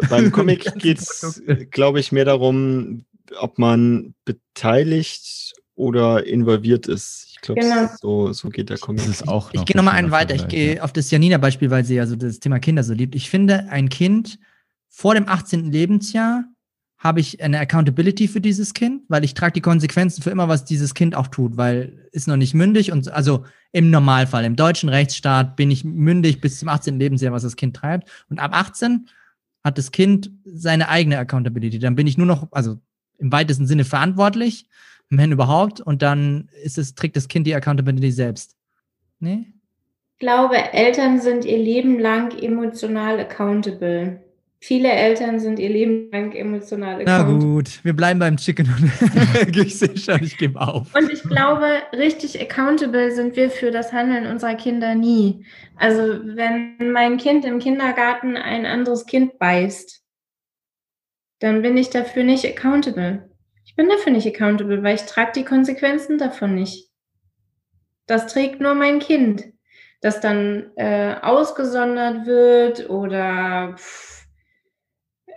beim Comic geht es, glaube ich, mehr darum, ob man beteiligt oder involviert ist. Ich glaube,
Genau.
so, so geht der Comic.
Das ist auch
Ich gehe nochmal einen weiter. Ich gehe auf das Janina-Beispiel, weil sie ja so das Thema Kinder so liebt. Ich finde, ein Kind vor dem 18. Lebensjahr habe ich eine Accountability für dieses Kind, weil ich trage die Konsequenzen für immer, was dieses Kind auch tut, weil ist noch nicht mündig und also im Normalfall, im deutschen Rechtsstaat bin ich mündig bis zum 18. Lebensjahr, was das Kind treibt. Und ab 18 hat das Kind seine eigene Accountability. Dann bin ich nur noch, also im weitesten Sinne verantwortlich, wenn überhaupt, und dann ist es, trägt das Kind die Accountability selbst. Nee?
Ich glaube, Eltern sind ihr Leben lang emotional accountable. Viele Eltern sind ihr Leben lang emotional
Na gut, wir bleiben beim Chicken und ich sehe schon, ich gebe auf.
Und ich glaube, richtig accountable sind wir für das Handeln unserer Kinder nie. Also wenn mein Kind im Kindergarten ein anderes Kind beißt, dann bin ich dafür nicht accountable. Ich bin dafür nicht accountable, weil ich trage die Konsequenzen davon nicht. Das trägt nur mein Kind, das dann äh, ausgesondert wird oder pff,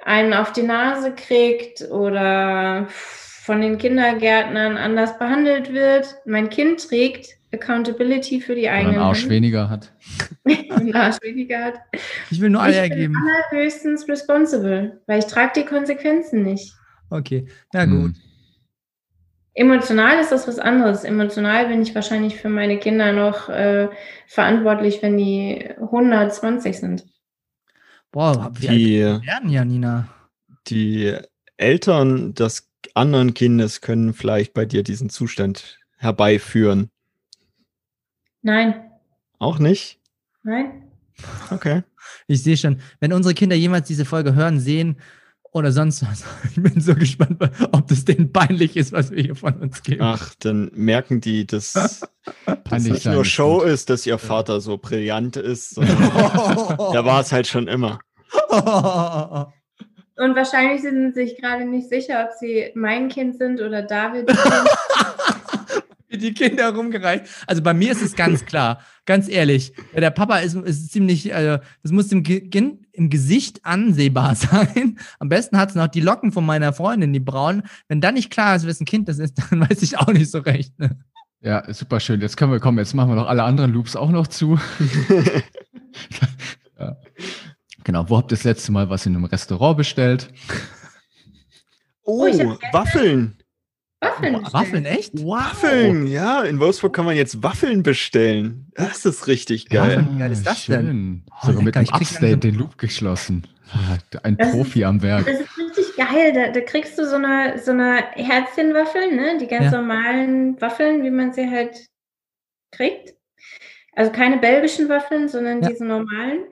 einen auf die Nase kriegt oder von den Kindergärtnern anders behandelt wird. Mein Kind trägt Accountability für die
Oder
eigenen
einen Arsch weniger hat.
einen Arsch weniger hat.
Ich will nur Eier
ich bin
geben.
allerhöchstens responsible, weil ich trage die Konsequenzen nicht.
Okay, na
Hm.
gut.
Emotional ist das was anderes. Emotional bin ich wahrscheinlich für meine Kinder noch äh, verantwortlich, wenn die 120 sind.
Boah, wie alt
Die,
werden Janina?
die Eltern des anderen Kindes können vielleicht bei dir diesen Zustand herbeiführen.
Nein,
Auch nicht?
nein.
Okay.
Ich sehe schon, wenn unsere Kinder jemals diese Folge hören, sehen oder sonst was, ich bin so gespannt, ob das denen peinlich ist, was wir hier von uns geben.
Ach, dann merken die, dass das nicht nur Show
gut.
ist, dass ihr Vater so brillant ist, der war es halt schon immer.
Und wahrscheinlich sind sie sich gerade nicht sicher, ob sie mein Kind sind oder David.
Die Kinder rumgereicht. Also bei mir ist es ganz klar, ganz ehrlich. ja, Der Papa ist, ist ziemlich, äh, das muss im, im Gesicht ansehbar sein. Am besten hat es noch die Locken von meiner Freundin, die braunen. Wenn dann nicht klar ist, wessen Kind das ist, dann weiß ich auch nicht so recht. Ne?
Ja, super schön. Jetzt können wir kommen, jetzt machen wir noch alle anderen Loops auch noch zu. ja. Genau, wo habt ihr das letzte Mal was in einem Restaurant bestellt?
Oh,
hab
Waffeln.
Waffeln.
Waffeln, echt?
Waffeln, ja. In Wolfsburg kann man jetzt Waffeln bestellen. Das ist richtig geil.
Wie geil ist das denn?
Schön.
Oh,
Sogar mit dem
krieg
Upstate den Loop geschlossen. Ein
Das ist-
Profi am Werk.
Das ist richtig geil. Da, da kriegst du so eine, so eine Herzchenwaffeln, ne? die ganz
Ja.
normalen Waffeln, wie man sie halt kriegt. Also keine belgischen Waffeln, sondern
Ja.
diese normalen.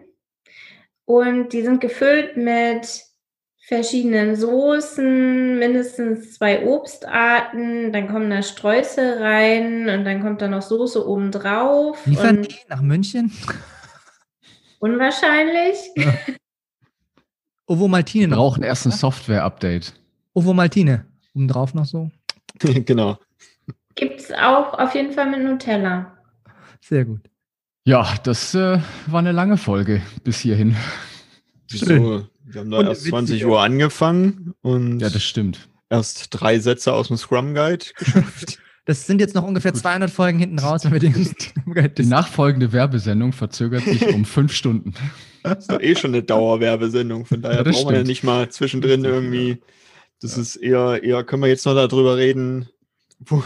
Und die sind gefüllt mit verschiedenen Soßen, mindestens zwei Obstarten, dann kommen da Streusel rein und dann kommt da noch Soße obendrauf.
Liefern
Und
die nach München?
unwahrscheinlich.
Ovo Maltine
Wir brauchen erst ein Software-Update.
Ovo Maltine. Obendrauf noch so.
genau.
Gibt es auch auf jeden Fall mit Nutella.
Sehr gut.
Ja, das äh, war eine lange Folge bis hierhin.
Wieso? Wir haben da
Und
erst
witzig
20
auch.
Uhr angefangen und
Ja, das stimmt.
erst drei Sätze aus dem Scrum Guide geschafft.
Das sind jetzt noch ungefähr 200 Folgen hinten raus, wenn wir den
Die nachfolgende Werbesendung verzögert sich um fünf Stunden.
Das ist doch eh schon eine Dauerwerbesendung, von daher
Ja, das
braucht man ja nicht mal zwischendrin irgendwie. Das ist eher, eher können wir jetzt noch darüber reden, wo,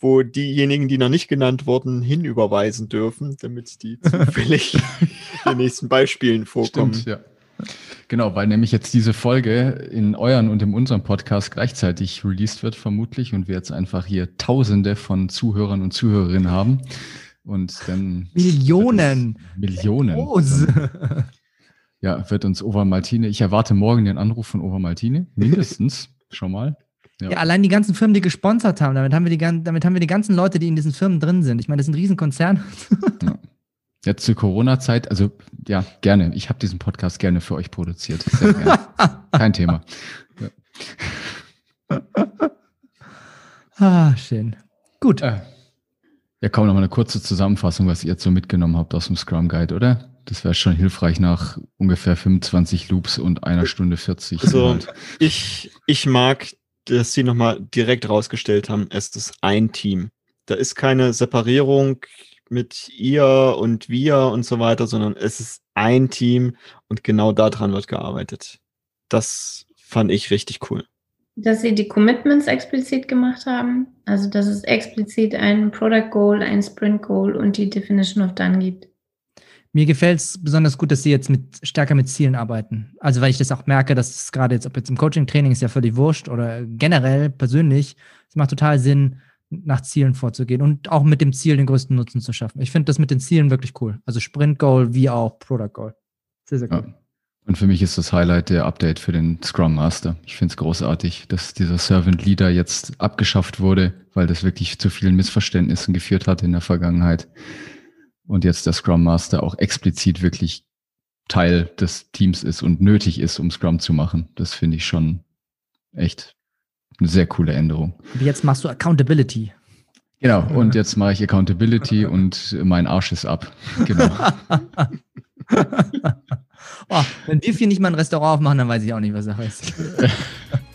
wo diejenigen, die noch nicht genannt wurden, hinüberweisen dürfen, damit die zufällig in den nächsten Beispielen vorkommen.
Stimmt, ja. Genau, weil nämlich jetzt diese Folge in euren und in unserem Podcast gleichzeitig released wird, vermutlich, und wir jetzt einfach hier Tausende von Zuhörern und Zuhörerinnen haben. Und dann.
Millionen.
Millionen.
Groß.
Ja, wird uns Over Maltine. Ich erwarte morgen den Anruf von Over Maltine. Mindestens. Schon mal.
Ja. allein die ganzen Firmen, die gesponsert haben, damit haben wir die, damit haben wir die ganzen Leute, die in diesen Firmen drin sind. Ich meine, das sind Riesenkonzerne.
Jetzt zur Corona-Zeit, also ja, gerne. Ich habe diesen Podcast gerne für euch produziert. Sehr gerne. Kein Thema.
ah, schön. Gut.
Äh, ja, kaum noch mal eine kurze Zusammenfassung, was ihr jetzt so mitgenommen habt aus dem Scrum Guide, oder? Das wäre schon hilfreich nach ungefähr 25 Loops und einer Stunde 40.
Also, ich, ich mag, dass sie nochmal direkt rausgestellt haben, es ist ein Team. Da ist keine Separierung mit ihr und wir und so weiter, sondern es ist ein Team und genau daran wird gearbeitet. Das fand ich richtig cool.
Dass sie die Commitments explizit gemacht haben. Also, dass es explizit ein Product Goal, ein Sprint Goal und die Definition of Done gibt.
Mir gefällt es besonders gut, dass sie jetzt mit stärker mit Zielen arbeiten. Also weil ich das auch merke, dass es gerade jetzt, ob jetzt im Coaching-Training ist ja völlig wurscht oder generell persönlich, es macht total Sinn, nach Zielen vorzugehen und auch mit dem Ziel den größten Nutzen zu schaffen. Ich finde das mit den Zielen wirklich cool. Also Sprint Goal wie auch Product Goal. Sehr, sehr cool.
Ja. Und für mich ist das Highlight der Update für den Scrum Master. Ich finde es großartig, dass dieser Servant Leader jetzt abgeschafft wurde, weil das wirklich zu vielen Missverständnissen geführt hat in der Vergangenheit. Und jetzt der Scrum Master auch explizit wirklich Teil des Teams ist und nötig ist, um Scrum zu machen. Das finde ich schon echt eine sehr coole Änderung.
Und jetzt machst du Accountability.
Genau, und jetzt mache ich Accountability und mein Arsch ist ab. Genau.
oh, wenn wir vier nicht mal ein Restaurant aufmachen, dann weiß ich auch nicht, was Sache ist.